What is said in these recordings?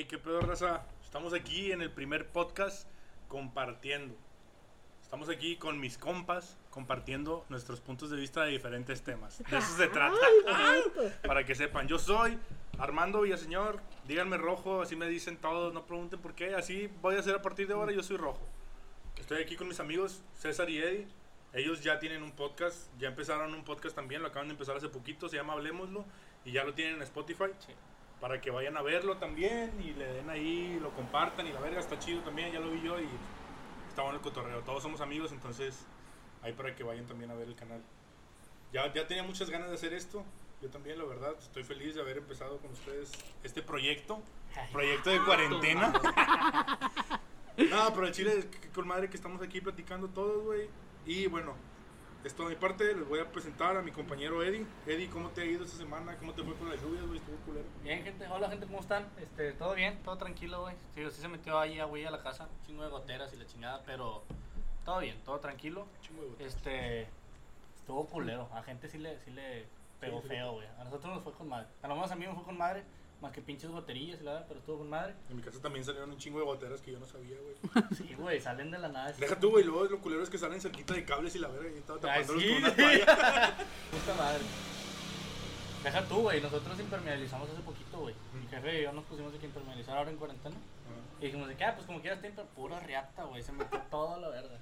Hey, qué pedo, raza. Estamos aquí en el primer podcast compartiendo. Estamos aquí con mis compas compartiendo nuestros puntos de vista de diferentes temas. De eso se trata. Para que sepan, yo soy Armando Villaseñor. Díganme rojo, así me dicen todos, no pregunten por qué. Así voy a hacer a partir de ahora, yo soy rojo. Estoy aquí con mis amigos César y Eddie. Ellos ya tienen un podcast, ya empezaron un podcast también, lo acaban de empezar hace poquito, se llama Hablemoslo y ya lo tienen en Spotify. Para que vayan a verlo también y le den ahí, lo compartan y la verga está chido también, ya lo vi yo y está bueno el cotorreo. Todos somos amigos, entonces ahí para que vayan también a ver el canal. Ya, ya tenía muchas ganas de hacer esto, yo también la verdad, estoy feliz de haber empezado con ustedes este proyecto, proyecto de cuarentena. No, pero el chile, con madre que estamos aquí platicando todos, güey. Y bueno, esto de mi parte, les voy a presentar a mi compañero Eddie. Eddie, ¿cómo te ha ido esta semana? ¿Cómo te fue con las lluvias, güey? Estuvo culero. Bien, gente, hola gente, ¿cómo están? Este, todo bien, todo tranquilo, güey. Sí, sí se metió ahí a güey a la casa, un chingo de goteras y la chingada, pero todo bien, todo tranquilo. Chingo de botas. Este, estuvo culero, a gente sí le, sí le pegó Sí, sí. feo, güey. A nosotros nos fue con madre. A lo menos a mí me fue con madre, más que pinches goterillas y la verdad, pero estuvo con madre. En mi casa también salieron un chingo de goteras que yo no sabía, güey. Sí, güey, salen de la nada. Deja tú, güey, luego lo culero es que salen cerquita de cables y la verga y estaba tapándolos sí, con una toalla. Puta madre. Deja tú, güey, nosotros impermeabilizamos hace poquito, güey. Mi jefe y yo nos pusimos de que impermeabilizar ahora en cuarentena. Y dijimos de que, ah, pues como quieras, tiempo, pura riata, güey. Se metió todo a la verga.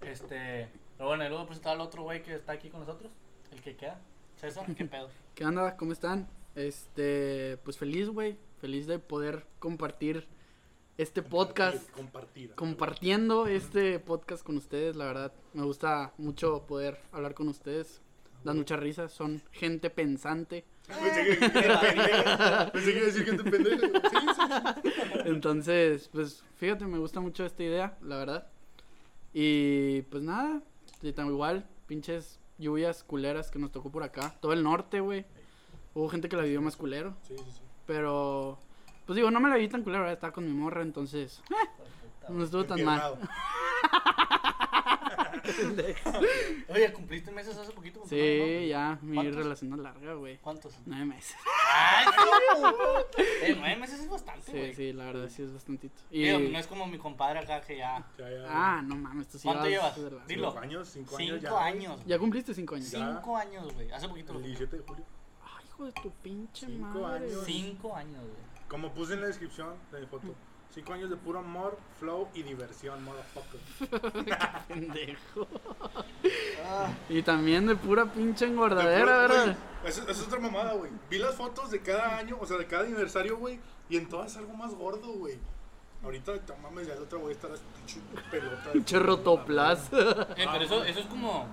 Este. Pero bueno, y luego presentar al otro güey que está aquí con nosotros, el que queda. César, ¿qué pedo? ¿Qué onda? ¿Cómo están? Este, pues feliz, güey. Feliz de poder compartir este podcast. Compartir. Compartiendo este podcast con ustedes, la verdad. Me gusta mucho poder hablar con ustedes. Dan muchas risas, son gente pensante. Pensé que, que era pendeja. Pensé que iba a decir gente pendeja. Sí, sí, sí. Entonces, pues fíjate, me gusta mucho esta idea, la verdad. Y pues nada, y tan igual, pinches lluvias culeras que nos tocó por acá. Todo el norte, güey. Hubo gente que la vivió más culero. Sí, sí, sí. Pero, pues digo, no me la vi tan culero, estaba con mi morra, entonces eh, no estuvo tan mal. Oye, ¿cumpliste meses hace poquito? con Sí, no? ya, mi ¿Cuántos? relación es larga, güey. ¿Cuántos? Nueve meses. ¡Ay, sí! Eh, nueve meses es bastante, Sí, güey. sí, la verdad sí es bastantito. Y, Digo, no es como mi compadre acá que ya. Ya, ya. ah, no mames, tú sí ¿Cuánto vas llevas? Dilo. Cinco años, cinco años. Cinco ya, años. Ya cumpliste cinco años. Ya. Cinco años, güey. Hace poquito El cumplí. 17 de julio. Hijo de tu pinche Cinco madre. años. Cinco años, güey. Como puse en la descripción de mi foto. Cinco años de puro amor, flow y diversión, motherfucker. Pendejo. Ah. Y también de pura pinche De engordadera, puro- ¿verdad? güey, es otra mamada, güey. Vi las fotos de cada año, o sea, de cada aniversario, güey. Y en todas algo más gordo, güey. Ahorita, te mames, ya la otra güey está la pinche pelota. Pinche rotoplas. Eh, pero eso, eso es como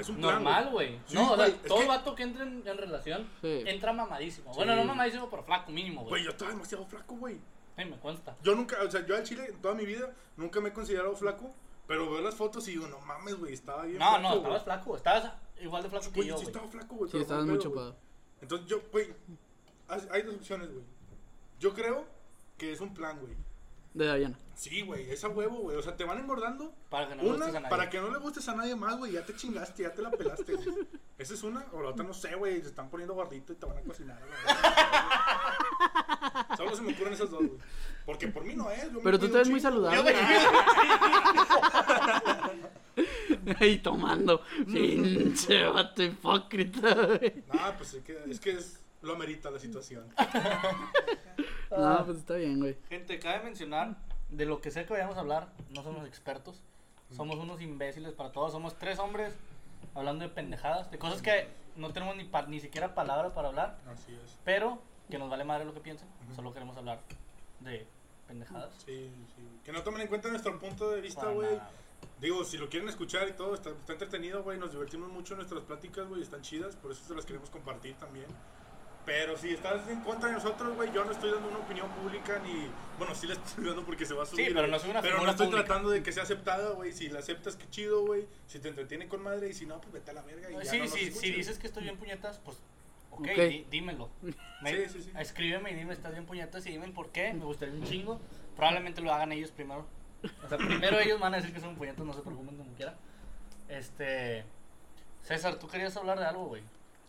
Es un plan, normal, güey. Sí, no, o sea, todo que- vato que entra en, en relación Sí. entra mamadísimo. Sí. Bueno, no mamadísimo, pero flaco mínimo, Güey, güey. yo estaba demasiado flaco, güey. Sí, me consta. Yo nunca, o sea, yo al chile, en toda mi vida, nunca me he considerado flaco. Pero veo las fotos y digo, no mames, güey, estaba bien No, flaco, no, estabas flaco. Estabas igual de flaco que Güey, yo, sí güey. estaba flaco, güey. Sí, estabas muy chupado. Entonces yo, güey, hay dos opciones, güey. Yo creo que es un plan, güey. De Dayana. Sí, güey, esa huevo, güey. O sea, te van engordando. Para que no le una, gustes a nadie. para que no le gustes a nadie más, güey. Ya te chingaste, ya te la pelaste, güey. Esa es una. O la otra, no sé, güey. Se están poniendo gordito y te van a cocinar, güey. Solo se me ocurren esas dos, güey. Porque por mí no es. yo me Pero tú te ves muy güey. saludable. Ahí tomando. Pinche vato hipócrita, güey. No, pues es que, es que es, lo amerita la situación. No, pues está bien, güey. Gente, cabe mencionar, de lo que sé que vayamos a hablar, no somos expertos. Somos unos imbéciles para todos. Somos tres hombres hablando de pendejadas, de cosas que no tenemos ni, pa- ni siquiera palabra para hablar, Así es. pero que nos vale madre lo que piensen. Solo queremos hablar de pendejadas. Sí, sí. Que no tomen en cuenta nuestro punto de vista, Para güey. nada, Digo, si lo quieren escuchar y todo, está, está entretenido, güey. Nos divertimos mucho en nuestras pláticas, güey. Están chidas, por eso se las queremos compartir también. Pero si estás en contra de nosotros, güey, yo no estoy dando una opinión pública ni. Bueno, sí la estoy dando porque se va a subir. pero güey. no soy una Pero no estoy pública. tratando de que sea aceptada, güey. Si la aceptas, qué chido, güey. Si te entretiene con madre y si no, pues vete a la verga. Y ya Sí, no sí, si dices que estoy bien puñetas, pues, ok, Ok. di- dímelo. Me- Sí, sí, sí. Escríbeme y dime, estás bien puñetas y dime el por qué. Me gustaría un chingo. Probablemente lo hagan ellos primero. O sea, primero ellos van a decir que son puñetas, no se preocupen como quiera. Este. César, tú querías hablar de algo, güey.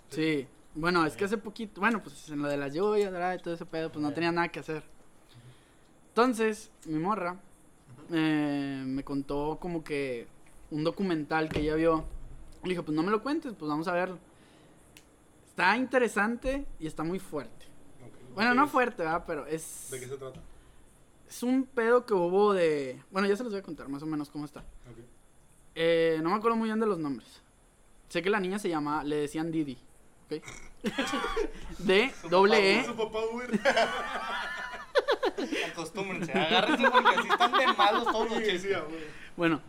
Sí. Bueno, es que hace poquito, bueno, pues en lo de las lluvias, ¿verdad? Y todo ese pedo, pues no tenía nada que hacer. Entonces, mi morra eh, me contó como que un documental que ella vio. Le dije, pues no me lo cuentes, pues vamos a verlo. Está interesante y está muy fuerte. Bueno, ¿Qué no es? fuerte, ¿verdad? Pero es, ¿De qué se trata? es un pedo que hubo de... Bueno, ya se los voy a contar más o menos cómo está. Eh, no me acuerdo muy bien de los nombres. Sé que la niña se llamaba, le decían Didi. ¿Ok? D, doble E. Su papá Uber. Acostúmbrense, agárrense porque así están de malos todos los chistes. Bueno,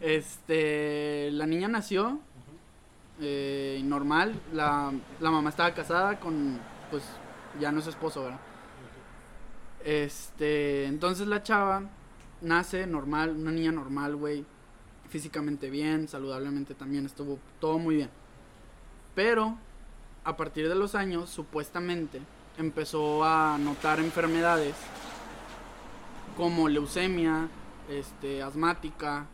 este, la niña nació eh, normal, la, la mamá estaba casada con, pues, ya no es su esposo, ¿verdad? Este, entonces la chava nace normal, una niña normal, güey, físicamente bien, saludablemente también, estuvo todo muy bien. Pero, a partir de los años, supuestamente, empezó a notar enfermedades como leucemia, este, asmática,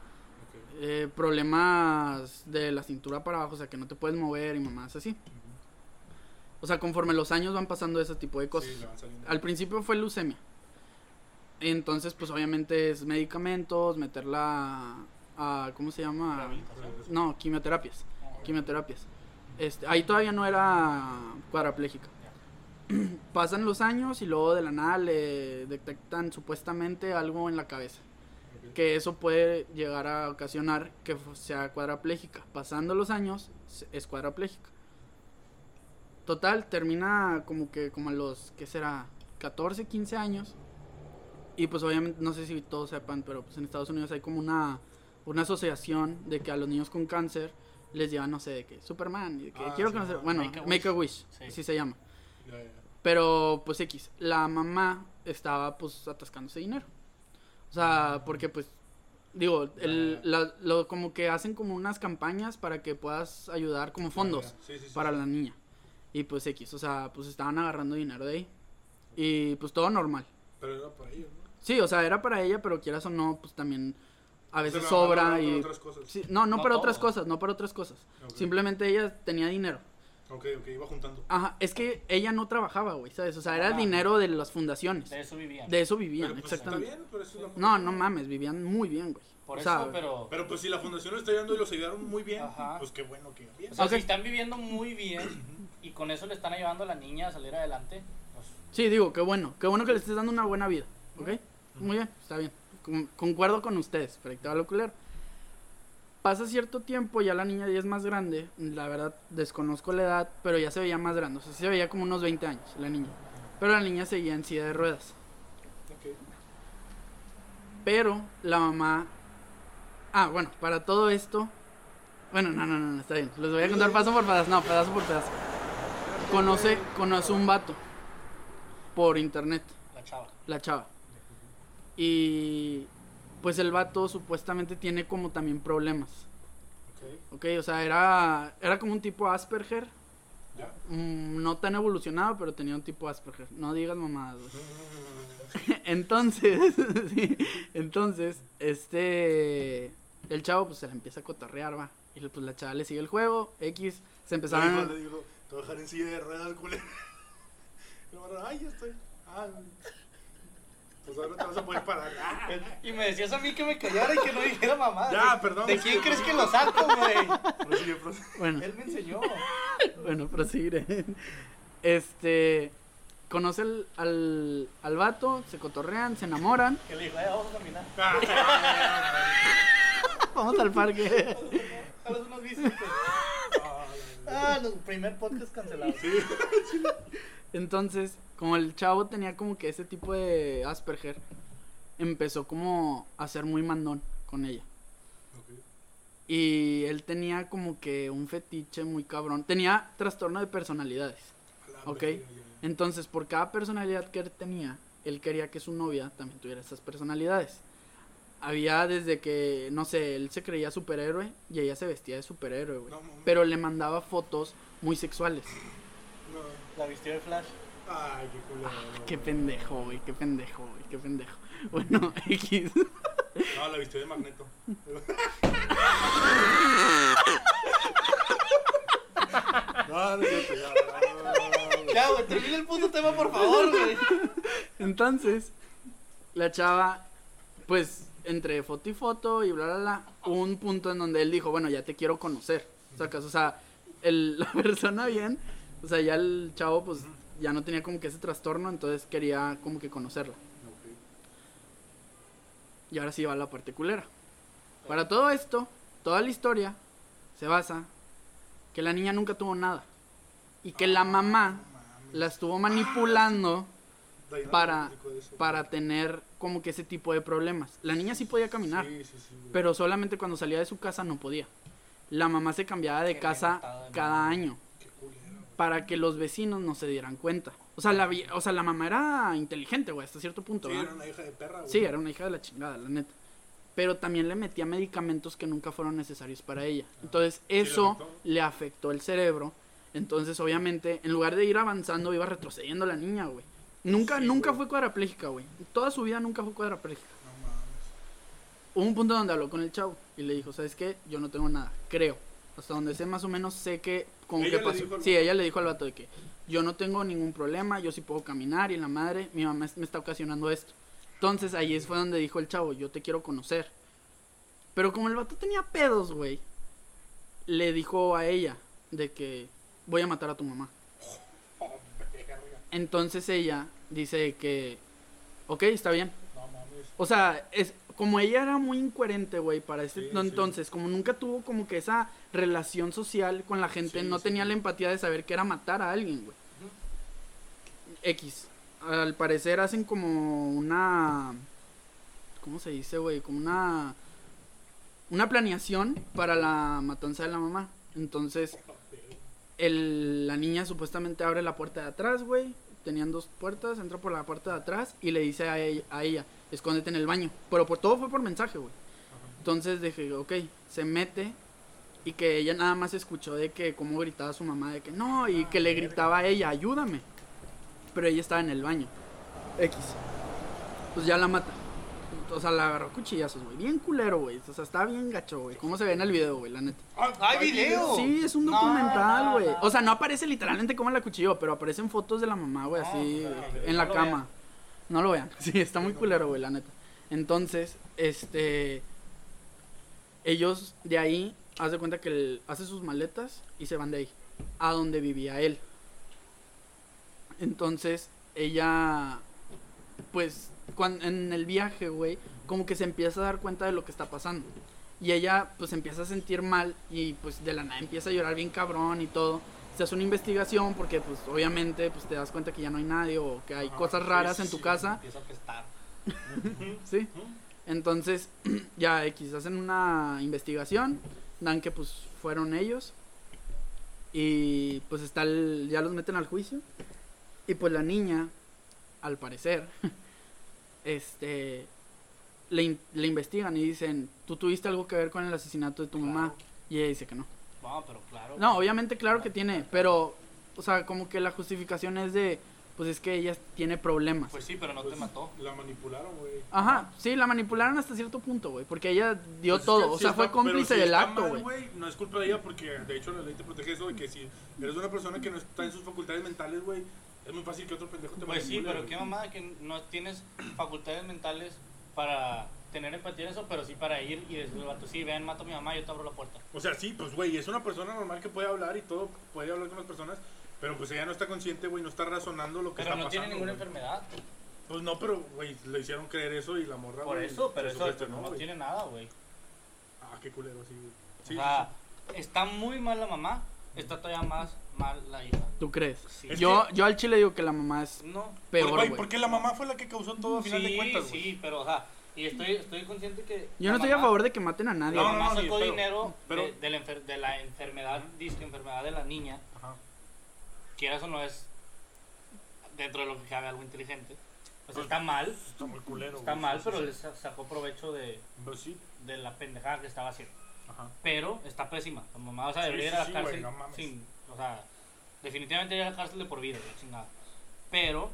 eh, problemas de la cintura para abajo, o sea, que no te puedes mover y mamás así. O sea, conforme los años van pasando ese tipo de cosas. Sí. Al principio fue leucemia. Entonces, pues obviamente es medicamentos, meterla a, ¿cómo se llama? No, quimioterapias. Quimioterapias. Este, ahí todavía no era cuadraplégica. Pasan los años y luego de la nada le detectan supuestamente algo en la cabeza que eso puede llegar a ocasionar que sea cuadraplégica. Pasando los años, es cuadraplégica. Total, termina como que como a los, ¿qué será? 14, 15 años. Y pues obviamente, no sé si todos sepan, pero pues en Estados Unidos hay como una, una asociación de que a los niños con cáncer les llevan, no sé, de que Superman, y de que Ah, quiero sí, conocer, ajá. bueno, Make a Make a Wish. Wish, Sí. así se llama. Pero, pues X, la mamá estaba pues atascándose dinero. O sea, porque pues, digo, el, la- lo, como que hacen como unas campañas para que puedas ayudar como fondos Ya, ya. Sí, sí, sí. para la niña. Y pues X, o sea, pues estaban agarrando dinero de ahí. Y pues todo normal. Pero era para ellos, ¿no? Sí, o sea, era para ella, pero quieras o no, pues también a veces sobra mandaron y... otras cosas. Sí, no, no, No para otras todo. cosas, no para otras cosas. Ok. Simplemente ella tenía dinero. Ok, ok, iba juntando. Ajá, es que ella no trabajaba, güey, ¿sabes? O sea, era el Ah. dinero de las fundaciones. De eso vivían. De eso vivían, Pero, pues, exactamente. Está bien, pero eso No, no mames, vivían muy bien, güey. Por o eso, sea, pero. Pero pues si la fundación lo está ayudando y los ayudaron muy bien, Ajá. pues qué bueno que bien. O sea, Ok. si están viviendo muy bien y con eso le están ayudando a la niña a salir adelante, pues. Sí, digo, qué bueno. Qué bueno que le estés dando una buena vida, ¿ok? Muy bien, está bien. Con- concuerdo con ustedes, va lo culero. Pasa cierto tiempo, ya la niña ya es más grande. La verdad, desconozco la edad, pero ya se veía más grande. O sea, se veía como unos 20 años, la niña. Pero la niña seguía en silla de ruedas. Ok. Pero la mamá. Ah, bueno, para todo esto. Bueno, no, no, no, no, está bien. Les voy a contar paso por pedazo. No, pedazo por pedazo. Conoce, conoce un vato. Por internet, La chava. la chava. Y. Pues el vato supuestamente tiene como también problemas. Ok. Ok, o sea, era, era como un tipo Asperger. Ya. mm, no tan evolucionado, pero tenía un tipo Asperger. No digas mamadas, güey. Entonces, sí, entonces, este, el chavo pues se la empieza a cotorrear, va. Y pues la chava le sigue el juego, X, se Le dijo, empezaron, le dijo, te voy a dejar en silla de ruedas, culero. Ay, ya estoy. Ah, pues ahora te vas a poder parar. Ah. Y me decías a mí que me callara y que no dijera mamá. Ya, perdón. ¿De quién crees que lo saco, güey? Prosigue, prosigue. bueno, Él me enseñó. bueno, proseguiré. Este, conoce al, al, al vato, se cotorrean, se enamoran, Que le dijo, eh, vamos a caminar. vamos al parque. Jalas unos bicis. Ah, el primer podcast cancelado. Entonces, como el chavo tenía como que ese tipo de Asperger, empezó como a ser muy mandón con ella. Y él tenía como que un fetiche muy cabrón. Tenía trastorno de personalidades. Ok. Entonces, por cada personalidad que él tenía, él quería que su novia también tuviera esas personalidades. Había desde que, no sé, él se creía superhéroe y ella se vestía de superhéroe, güey. No. Pero le mandaba fotos muy sexuales. La vistió de Flash. Ay, qué culero. Qué pendejo, güey, qué pendejo, güey, qué pendejo. Bueno, X. No, la vistió de magneto. No, no, ya, no, no, no. Ya, güey, termina el puto tema, por favor, güey. Entonces, la chava, pues, entre foto y foto y bla, bla, bla, hubo un punto en donde él dijo, bueno, ya te quiero conocer. Sacas, o sea, el, la persona bien, o sea, ya el chavo, pues, ya no tenía como que ese trastorno, entonces quería como que conocerla. Y ahora sí va la parte culera. Para todo esto, toda la historia se basa que la niña nunca tuvo nada. Y que la mamá la estuvo manipulando para, para tener como que ese tipo de problemas. La niña sí podía caminar, Sí, sí, sí, güey. pero solamente cuando salía de su casa no podía. La mamá se cambiaba de Qué casa cada año. Para que los vecinos no se dieran cuenta. O sea, la, o sea, la mamá era inteligente, güey, hasta cierto punto, Sí, ¿verdad? era una hija de perra, güey. Sí, era una hija de la chingada, la neta. Pero también le metía medicamentos que nunca fueron necesarios para ella. Entonces, le eso le afectó el cerebro. Entonces, obviamente, en lugar de ir avanzando, iba retrocediendo la niña, güey. Nunca, Sí, nunca güey. fue cuadraplégica, güey. Toda su vida nunca fue cuadraplégica. No mames. Hubo un punto donde habló con el chavo y le dijo, ¿sabes qué? Yo no tengo nada, creo. Hasta donde sé más o menos sé que como Ella le pasó. Sí, ella le dijo al vato de que yo no tengo ningún problema, yo sí puedo caminar y la madre, mi mamá me está ocasionando esto. Entonces ahí es- fue donde dijo el chavo, yo te quiero conocer. Pero como el vato tenía pedos, güey, le dijo a ella de que voy a matar a tu mamá. Entonces ella dice que, ok, está bien, o sea, es como ella era muy incoherente, güey, para Sí, sí. entonces, como nunca tuvo como que esa relación social con la gente, Sí, no tenía la empatía de saber que era matar a alguien, güey. X. Al parecer hacen como una ¿cómo se dice, güey? Como una una planeación para la matanza de la mamá. Entonces, el, la niña supuestamente abre la puerta de atrás, güey. Tenían dos puertas, entra por la puerta de atrás y le dice a ella, a ella escóndete en el baño. Pero por todo fue por mensaje, güey. Entonces dije, ok, se mete y que ella nada más escuchó de que cómo gritaba su mamá, de que no, y que le gritaba a ella, ayúdame. Pero ella estaba en el baño. X. Pues ya la mata. O sea, la agarró cuchillazos, güey. Bien culero, güey. O sea, está bien gacho, güey. ¿Cómo se ve en el video, güey? La neta. Ah, ¡Hay video! Sí, es un documental, no, güey. no. O sea, no aparece literalmente cómo la cuchilló, pero aparecen fotos de la mamá, güey, No, así, no, güey, no, en la cama. No lo vean. Sí, está muy culero, güey, la neta. Entonces, este. Ellos de ahí, haz de cuenta que hace sus maletas y se van de ahí, a donde vivía él. Entonces, ella, pues, cuan- en el viaje, güey, como que se empieza a dar cuenta de lo que está pasando. Y ella, pues, empieza a sentir mal y, pues, de la nada empieza a llorar bien cabrón y todo. Se hace una investigación porque, pues, obviamente, pues, te das cuenta que ya no hay nadie o que hay Ajá, cosas raras sí, en tu casa. Empieza a apestar. Sí. Entonces, ya X, hacen una investigación, dan que pues fueron ellos. Y pues está el, ya los meten al juicio. Y pues la niña, al parecer, este le, in- le investigan y dicen, ¿tú tuviste algo que ver con el asesinato de tu mamá? Y ella dice que no. No, pero claro. No, obviamente claro que tiene, pero o sea, como que la justificación es de pues es que ella tiene problemas. Pues sí, pero no Pues, te mató. La manipularon, güey. Ajá, sí, la manipularon hasta cierto punto, güey, porque ella dio Pues es todo, que o si sea, está- fue pero cómplice si del está acto, güey. No es culpa de ella porque de hecho la ley te protege eso de que si eres una persona que no está en sus facultades mentales, güey, es muy fácil que otro pendejo te Pues sí, manipule, pero güey. qué mamada que no tienes facultades mentales para tener empatía en eso, pero sí para ir y decirle al vato, sí, ven, mato a mi mamá, yo te abro la puerta. O sea, sí, pues güey, es una persona normal que puede hablar y todo, puede hablar con las personas, pero pues ella no está consciente, güey, no está razonando lo que Pero está no pasando. tiene ninguna enfermedad. Pues no, pero güey, le hicieron creer eso y la morra Por eso, pero eso no tiene nada, güey. Ah, qué culero, sí, güey. Sí, o sea, está muy mal la mamá, está todavía más mal la hija. ¿Tú crees? Sí. Yo, que- yo al chile digo que la mamá es No. sí. peor, Güey, porque la mamá fue la que causó todo a final sí, de cuentas, güey. sí, pero o sea, y estoy, estoy consciente que. Yo no estoy a mamá- favor de que maten a nadie. La No, güey. no, mamá sacó de pedo. dinero Pero- de, de la enfer- de la enfermedad, disque enfermedad de la niña, Ajá. quieras o no es dentro de lo que cabe algo inteligente. O sea, está mal, Está muy culero. está güey, mal, sí, pero sí, le sa- sacó provecho de, Pues sí, de la pendejada que estaba haciendo. ajá. Pero está pésima. La mamá, o sea, Sí, debería ir a la sí, cárcel güey, no mames. sin. O sea, definitivamente ir a la cárcel de por vida, chingada. Pero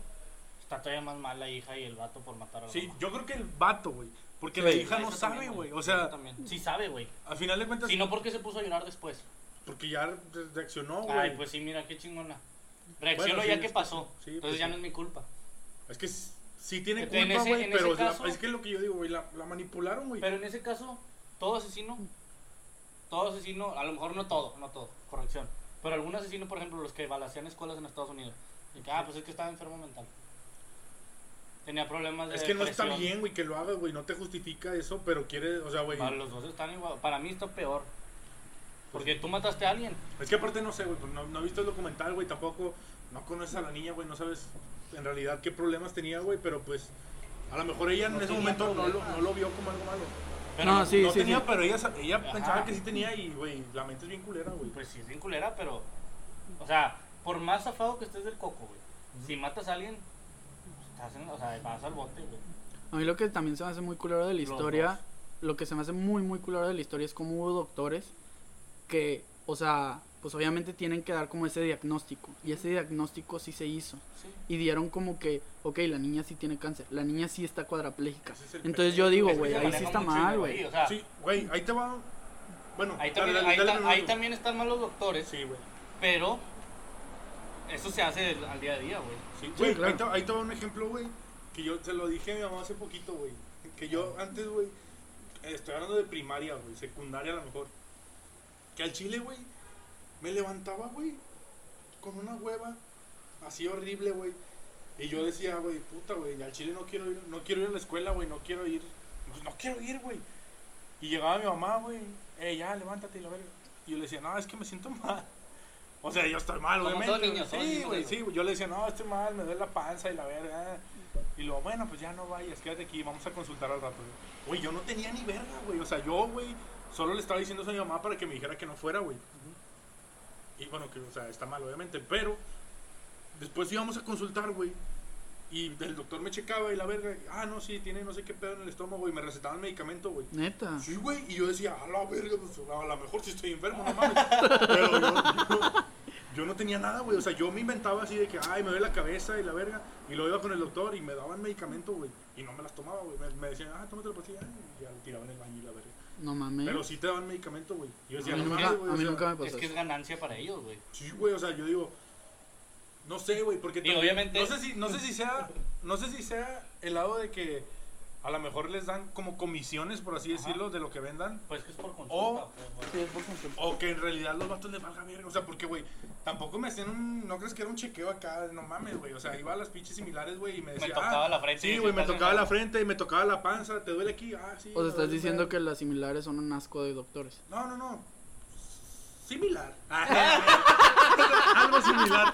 está todavía más mal la hija y el vato por matar a la Sí, mamá. yo creo que el vato, güey. Porque Sí. la hija no sabe, güey. O sea, también. Sí sabe, güey. al final de cuentas, Si no, ¿por qué se puso a llorar después? porque ya re- reaccionó, güey. Ay, pues sí, mira, qué chingona. Bueno, sí, ya es que pasó. sí, pues Entonces ya sí. no es mi culpa. Es que sí tiene En culpa, güey, pero ese la- caso- es que es lo que yo digo, güey, la, la manipularon, güey. Pero en ese caso, todo asesino, todo asesino, a lo mejor no todo, no todo, corrección. Pero algún asesino, por ejemplo, los que balacean escuelas en Estados Unidos, y que, ah, pues es que estaba enfermo mental. Tenía problemas de Es que no está bien, güey, que lo hagas, güey, no te justifica eso, pero quiere, o sea, güey, Para los dos están igual. Para mí está peor. Porque tú mataste a alguien. es que aparte no sé, güey, pues no, no he visto el documental, güey, tampoco, no conoces a la niña, güey, no sabes en realidad qué problemas tenía, güey, pero pues, a lo mejor ella en ese momento no lo, no lo vio como algo malo. Pero No, sí, no sí, tenía, sí. pero ella, ella Ajá. pensaba que sí tenía y, güey, la mente es bien culera, güey. Pues sí, es bien culera, pero. O sea, por más zafado que estés del coco, güey. Si matas a alguien, o sea, vas al bote, güey. A mí lo que también se me hace muy culero de la historia, lo que se me hace muy, muy culero de la historia es como hubo doctores que, o sea, pues obviamente tienen que dar como ese diagnóstico. Y ese diagnóstico sí se hizo. Sí. Y dieron como que, ok, la niña sí tiene cáncer, la niña sí está cuadraplégica. Es Entonces yo digo, güey, ahí sí está mal, güey. O sea, Sí, güey, ahí te va, bueno, ahí, dale, también, dale, ahí, dale ta- ahí también están mal los doctores, Sí, güey. pero eso se hace al- al día a día, güey. Sí, Sí, güey, claro. ahí, va un ejemplo, güey, que yo se lo dije a mi mamá hace poquito, güey. Que yo antes, güey, estoy hablando de primaria, güey, secundaria a lo mejor. Que al chile, güey, me levantaba, güey, con una hueva así horrible, güey. Y yo decía, güey, puta, güey, al chile no quiero ir, no quiero ir a la escuela, güey, no quiero ir. Pues no quiero ir, güey. Y llegaba mi mamá, güey, eh, ya, levántate y la verga. Y yo le decía, no, es que me siento mal. O sea, yo estoy mal, Como obviamente. niños, sí, güey, sí. Yo le decía, no, estoy mal, me duele la panza y la verga. Y luego, bueno, pues ya no vayas, quédate aquí, vamos a consultar al rato. Güey, yo no tenía ni verga, güey. O sea, yo, güey, solo le estaba diciendo eso a mi mamá para que me dijera que no fuera, güey. Y bueno, que, o sea, está mal, obviamente. Pero después íbamos a consultar, güey. Y el doctor me checaba y la verga. Ah, no, sí, tiene no sé qué pedo en el estómago, y me recetaban medicamento, güey. Neta. Sí, güey, y yo decía, a la verga, pues a lo mejor sí estoy enfermo, no mames. Pero yo, yo, yo no tenía nada, güey. O sea, yo me inventaba así de que, ay, me duele la cabeza y la verga. Y lo iba con el doctor y me daban medicamento, güey. Y no me las tomaba, güey. Me, me decían, ah, tómate la pastilla. Y ya lo tiraban en el baño y la verga. No mames. Pero sí te daban medicamento, güey. Y yo a decía, mí no nunca, mames, güey. a mí sea, nunca me pasó Es que es ganancia para ellos, güey. Sí, güey, o sea, yo digo, no sé, güey, porque Digo, también- obviamente- no sé si no sé si sea no sé si sea el lado de que a lo mejor les dan como comisiones, por así Ajá. decirlo, de lo que vendan. Pues que es por consulta. O- pues, güey. Sí, es por consulta. O que en realidad los vatos les valga verga. O sea, porque, güey, tampoco me hacían un. No crees que era un chequeo acá. No mames, güey. O sea, iba a las pinches similares, güey, y me Me decía. tocaba ah, la frente. Sí, güey, me tocaba la frente y me tocaba la panza. ¿Te duele aquí? Ah, sí. O sea, me estás diciendo que las similares son un asco de doctores. No, no, no. Similar. Algo similar.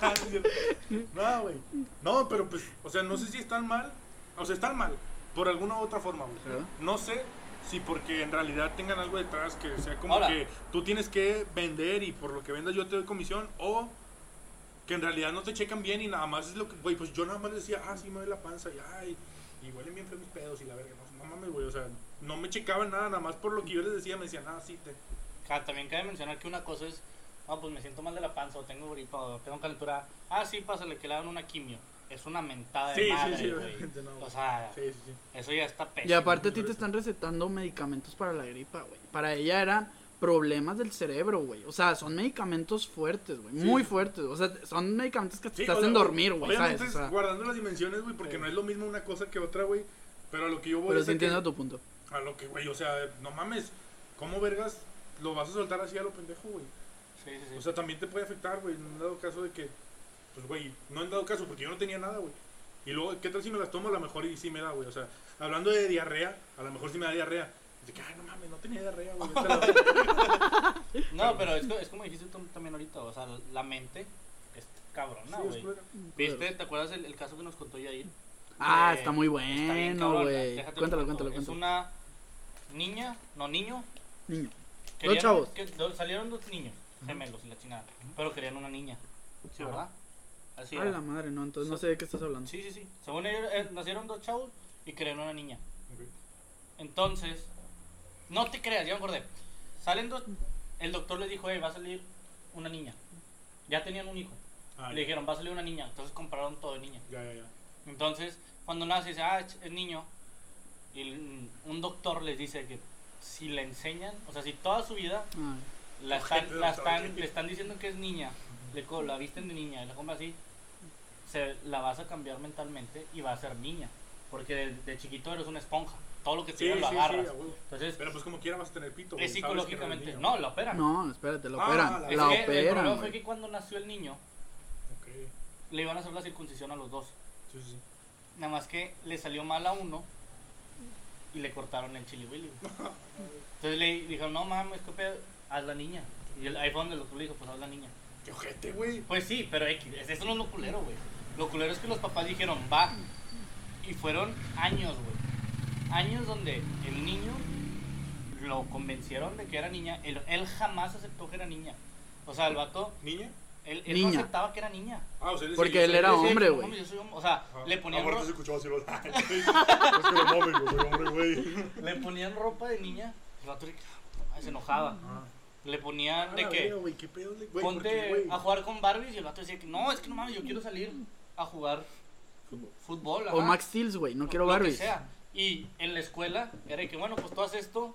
No, güey. No, pero pues, o sea, no sé si están mal. O sea, están mal. Por alguna u otra forma, güey. No sé si porque en realidad tengan algo detrás que sea como Ahora. que tú tienes que vender y por lo que vendas yo te doy comisión. O que en realidad no te checan bien y nada más es lo que, güey, pues yo nada más decía, ah, sí me duele la panza y ay, y huelen bien feos mis pedos y la verga. No, no mames, güey, o sea, no me checaban nada, nada más por lo que yo les decía, me decían, ah, sí, te. Ah, también cabe mencionar que una cosa es, ah, pues me siento mal de la panza, o tengo gripa, o tengo calentura. Ah, sí, pásale, que le dan una quimio. Es una mentada de Sí, sí, madre, sí, güey. obviamente no, güey. O sea, Sí, sí, sí. eso ya está pésimo. Y aparte a ti te están recetando medicamentos para la gripa, güey. Para ella eran problemas del cerebro, güey. O sea, son medicamentos fuertes, güey. Sí. Muy fuertes. O sea, son medicamentos que te Sí, o hacen sea, dormir, güey, Obviamente ¿sabes? O sea, guardando las dimensiones, güey, porque Sí. no es lo mismo una cosa que otra, güey. Pero a lo que yo voy pero es sí entiendo tu punto. a lo que, güey, o sea, no mames, ¿cómo vergas lo vas a soltar así a lo pendejo, güey? Sí, sí, sí. O sea, también te puede afectar, güey, en dado caso de que, pues, güey, no en dado caso, porque yo no tenía nada, güey. Y luego, ¿qué tal si me las tomo? A lo mejor y sí me da, güey. O sea, hablando de diarrea, a lo mejor sí me da diarrea. De que, ay, no mames, no tenía diarrea, güey. vete a la verga". no, pero es, es como dijiste tú también ahorita, o sea, la mente es cabrona, güey. ¿Viste? ¿Te acuerdas el, el caso que nos contó Yair? Ah, está muy Está bien bueno, güey. Cuéntalo, lo cuéntalo, cuento. Es cuéntalo. una niña, no niño. Niño. querían- chavos. que- do- salieron dos niños, gemelos y la chingada. Pero querían una niña. ¿Sí, verdad? Así Ay, era. la madre, no. Entonces no sé de qué estás hablando. Sí, sí, sí. Según ellos, eh, nacieron dos chavos y querían una niña. Ok. Entonces, no te creas, ya me acordé. Salen dos. El doctor les dijo, hey, va a salir una niña. Ya tenían un hijo. Ah, Le dijeron, va a salir una niña. Entonces compraron todo de niña. Ya, ya, ya. Entonces, cuando nace, dice, ah, es es niño. Y el- un doctor les dice que si le enseñan, o sea, si toda su vida Ah, la están, la están, le están diciendo que es niña, le la visten de niña, y la compra así, se, la vas a cambiar mentalmente y va a ser niña. Porque de, de chiquito eres una esponja. Todo lo que te Sí, lo sí, sí, agarras. a huevo. Entonces, Pero pues como quiera vas a tener pito, es psicológicamente. No, la operan. No, espérate, la Ah, operan. la- La, Es que el operan, problema fue que cuando nació el niño, Ok. le iban a hacer la circuncisión a los dos. Sí, sí, sí. Nada más que le salió mal a uno y le cortaron el chili willy. Entonces le dijeron, no mames, qué pedo, haz la niña. Y el iPhone del doctor le dijo, pues haz la niña. Qué ojete, güey. Pues sí, pero X, eso no es lo culero, güey. Lo culero es que los papás dijeron, va. Y fueron años, güey. Años donde el niño lo convencieron de que era niña. Él, él jamás aceptó que era niña. O sea, el vato, ¿Niña? él, él no Niña. aceptaba que era niña. Ah, o sea, Porque decía, él era hombre, güey. mames, yo soy hombre. O sea, le ponían, Aparte ro- se escuchaba así, los- es que hombre, güey. le ponían ropa de niña. El vato ah, se enojaba. Ah. Le ponían Ah, de la que, qué pedo, güey, ¿por qué, ponte a jugar con Barbies y el vato decía que no, es que no mames, yo quiero salir a jugar fútbol. O ajá. Max Steel, güey. No quiero lo que Barbies. sea. Y en la escuela era de que, bueno, pues tú haces esto.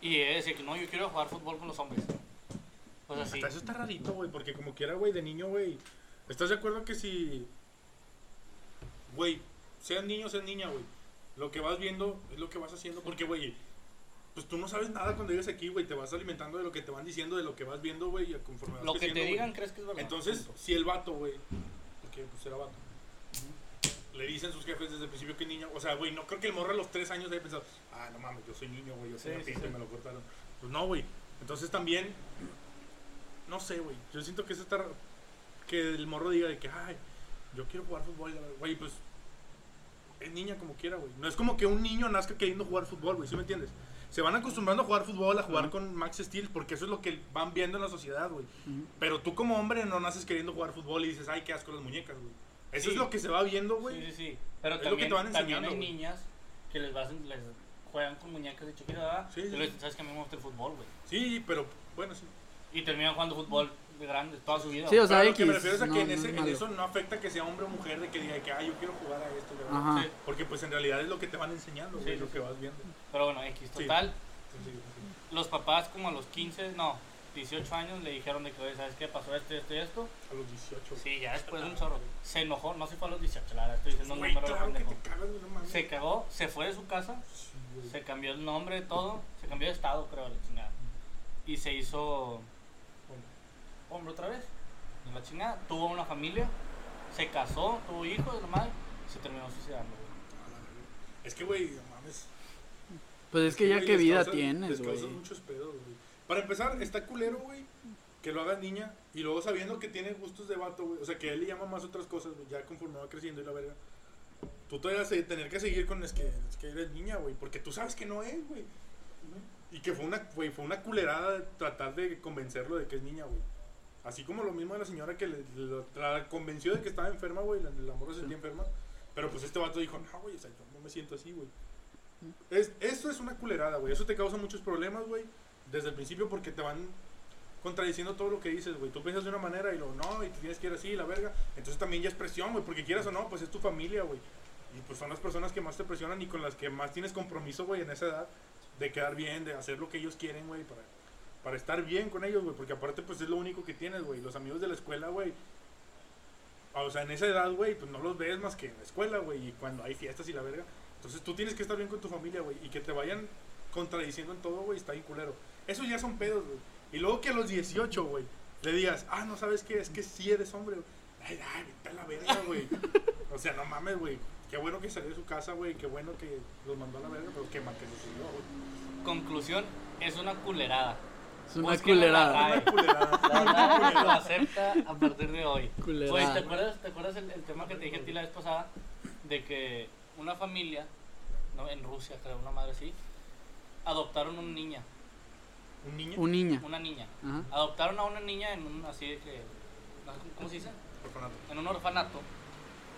Y ella decía que no, yo quiero jugar fútbol con los hombres. O sea, sí. Hasta eso está rarito, güey, porque como quiera, güey, de niño, güey. ¿Estás de acuerdo que si. Güey, seas niño o seas niña, güey. Lo que vas viendo es lo que vas haciendo. Porque, güey, pues tú no sabes nada cuando llegas aquí, güey. Te vas alimentando de lo que te van diciendo, de lo que vas viendo, güey, y conforme vas Lo que te güey. digan, crees que es verdad. Entonces, Punto. si el vato, güey, porque pues era vato, le dicen sus jefes desde el principio que niño, o sea, güey, no creo que el morro a los tres años haya pensado, ah, no mames, yo soy niño, güey, yo soy Sí, una sí, y me lo cortaron. Pues no, güey. Entonces también, no sé, güey, yo siento que eso está, que el morro diga de que, ay, yo quiero jugar fútbol, güey, pues es niña como quiera, güey. No es como que un niño nazca queriendo jugar fútbol, güey, ¿sí me entiendes? Se van acostumbrando a jugar fútbol, a jugar con Max Steel, porque eso es lo que van viendo en la sociedad, güey. Pero tú como hombre no naces queriendo jugar fútbol y dices, ay, qué asco las muñecas, güey. Eso Sí. es lo que se va viendo, güey. Sí, sí, sí. Pero Es lo que también, te van también enseñando, hay güey. niñas que les, vas, les juegan con muñecas de chiquita, ¿verdad? Sí, y sí, les sabes que a mí me gusta el fútbol, güey. Sí, pero bueno, sí. Y terminan jugando fútbol grande toda su vida. Sí, o sea, Pero lo que X, me refiero es a no, que en, no ese- es en eso no afecta que sea hombre o mujer de que diga que, ay, yo quiero jugar a esto. Ajá. Sí. Porque pues en realidad es lo que te van enseñando, güey, Sí, lo sí, que vas viendo. Pero bueno, X, total. Sí. Los papás como a los 15, no, 18 años le dijeron de que, oye, ¿sabes qué? Pasó esto, esto y esto. A los 18. Sí, ya después de un chorro. Se enojó, no si fue a los 18, la verdad, estoy diciendo un Güey, número de claro que te cagas, no. Se cagó, se fue de su casa, se cambió el nombre, todo, se cambió de estado, creo, la chingada. Y se hizo hombre otra vez, de la chingada. Tuvo una familia, se casó, tuvo hijos, normal, se terminó suicidando, güey. La. Es que, güey, no mames. Pues es que ya qué vida causa- tienes, güey. causa muchos pedos, güey. Para empezar, está culero, güey, que lo haga niña y luego sabiendo que tiene gustos de vato, güey. O sea, que él le llama más otras cosas, güey, ya conforme va creciendo y la verga. Tú todavía vas a tener que seguir con es que, es que eres niña, güey, porque tú sabes que no es, güey. Y que fue una, güey, fue una culerada tratar de convencerlo de que es niña, güey. Así como lo mismo de la señora que le, lo- la convenció de que estaba enferma, güey, la, la morra se sentía enferma. Pero pues este vato dijo, no, güey, o sea, yo no me siento así, güey. Es, eso es una culerada, güey. Eso te causa muchos problemas, güey. Desde el principio porque te van contradiciendo todo lo que dices, güey. Tú piensas de una manera y luego no, y te tienes que ir así, la verga. Entonces también ya es presión, güey, porque quieras o no, pues es tu familia, güey. Y pues son las personas que más te presionan y con las que más tienes compromiso, güey, en esa edad. De quedar bien, de hacer lo que ellos quieren, güey, para, para estar bien con ellos, güey. Porque aparte, pues es lo único que tienes, güey. Los amigos de la escuela, güey. O sea, en esa edad, güey, pues no los ves más que en la escuela, güey. Y cuando hay fiestas y la verga. Entonces tú tienes que estar bien con tu familia, güey. Y que te vayan contradiciendo en todo, güey, está bien culero. Eso ya son pedos, güey. Y luego que a los 18, güey, le digas, ah, no sabes qué, es que sí eres hombre, güey. Ay, ay, vete a la verga, güey. o sea, no mames, güey. Qué bueno que salió de su casa, güey. Qué bueno que los mandó a la verga, pero que se subió, güey. Conclusión, es una culerada. Es una culerada. Una culerada. La verdad lo acepta a partir de hoy. Culerada. Oye, ¿te acuerdas, ¿te acuerdas el, el tema que te dije a ti la vez pasada? De que una familia, no, en Rusia creo, una madre así, adoptaron una niña, ¿Un niño? Un niña. una niña. Ajá. Adoptaron a una niña en un, así de que, ¿cómo se dice? Orfanato. En un orfanato.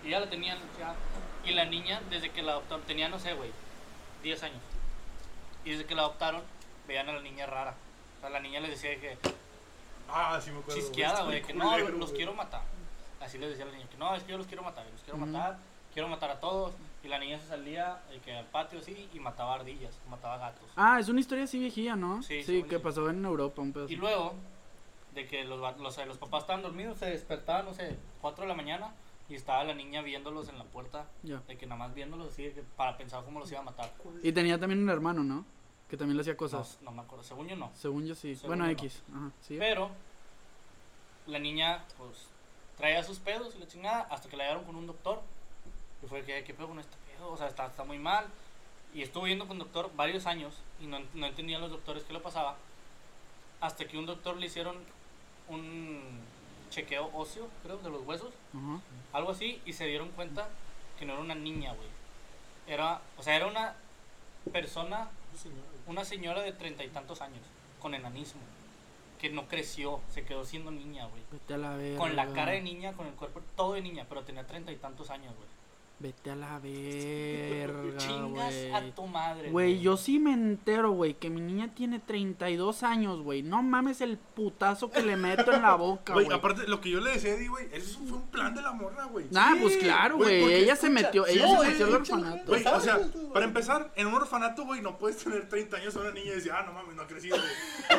Y ya la tenían, ya, y la niña, desde que la adoptaron, tenía, no sé, güey, 10 años. Y desde que la adoptaron, veían a la niña rara. Sea, la niña les decía que, Ah, sí me acuerdo. chisqueada, güey, que no, culero, los quiero matar. Así les decía a la niña, que no, es que yo los quiero matar, yo los quiero matar, quiero matar a todos. Y la niña se salía eh, que al patio así y mataba ardillas, mataba gatos. Ah, es una historia así viejilla, ¿no? Sí, Sí, que pasó en Europa, un pedo Y luego, de que los, los, los papás estaban dormidos, se despertaban, no sé, 4 de la mañana, Y estaba la niña viéndolos en la puerta. Ya. De que nada más viéndolos así, de que para pensar cómo los iba a matar. Y tenía también un hermano, ¿no? Que también le hacía No, cosas. no me acuerdo. Según yo no. Según yo sí. Según bueno, yo no. X. Ajá, sí. Pero la niña, pues, traía sus pedos y la chingada hasta que la llevaron con un doctor. Y fue que, ¿qué pedo con este pedo? O sea, está, está muy mal. Y estuvo viendo con doctor varios años y no, no entendían los doctores qué le pasaba. Hasta que un doctor le hicieron un chequeo óseo, creo, de los huesos, Ajá. algo así, y se dieron cuenta que no era una niña, güey. Era, o sea, era una persona una señora de treinta y tantos años, con enanismo, que no creció, se quedó siendo niña, güey. Vete a la verga. Con la cara de niña, con el cuerpo todo de niña, pero tenía treinta y tantos años, güey. Vete a la verga, Chingas a güey. tu madre. Güey, yo sí me entero, güey, que mi niña tiene 32 años, güey. No mames el putazo que le meto en la boca, Güey, güey. aparte, lo que yo le decía a Eddie, güey, eso fue un plan de la morra, güey. Nah, Sí, pues claro, güey, Ella se metió, sí, ella se metió al orfanato. Güey, o sea, para empezar, en un orfanato, güey, no puedes tener 30 años a una niña y decir, ah, no mames, no ha crecido, güey.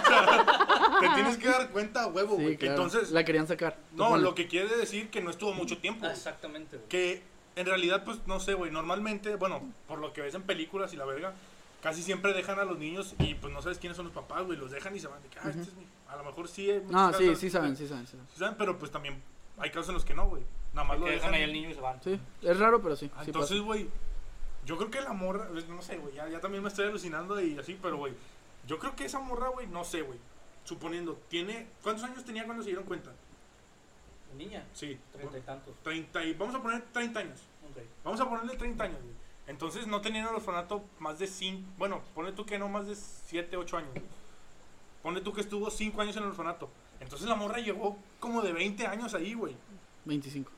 O sea, te tienes que dar cuenta, huevo, Sí, güey. que claro. Entonces, La querían sacar. No, lo que quiere decir que no estuvo mucho tiempo. Exactamente, güey. Que en realidad, pues, no sé, güey, normalmente, bueno, por lo que ves en películas y la verga, casi siempre dejan a los niños y pues no sabes quiénes son los papás, güey, los dejan y se van de que, ah, este es mi... A lo mejor sí. hay No, sí, casos, sí saben, sí saben, sí saben. sí saben, pero pues también hay casos en los que no, güey. Nada más lo Que dejan dejan ahí al niño y se van. Sí, es raro, pero sí. Ah, sí Entonces, güey, yo creo que la morra, pues, no sé, güey, ya, ya también me estoy alucinando y así, pero, güey, yo creo que esa morra, güey, no sé, güey, suponiendo, tiene, ¿cuántos años tenía cuando se dieron cuenta? Niña, Sí, treinta y tantos. 30 y, vamos a poner 30 años, Vamos a ponerle 30 años, güey. Entonces no tenían en el orfanato más de 5, bueno, ponle tú que no más de 7, 8 años, güey. Ponle tú que estuvo 5 años en el orfanato. Entonces la morra llegó como de 20 años ahí, güey. 25.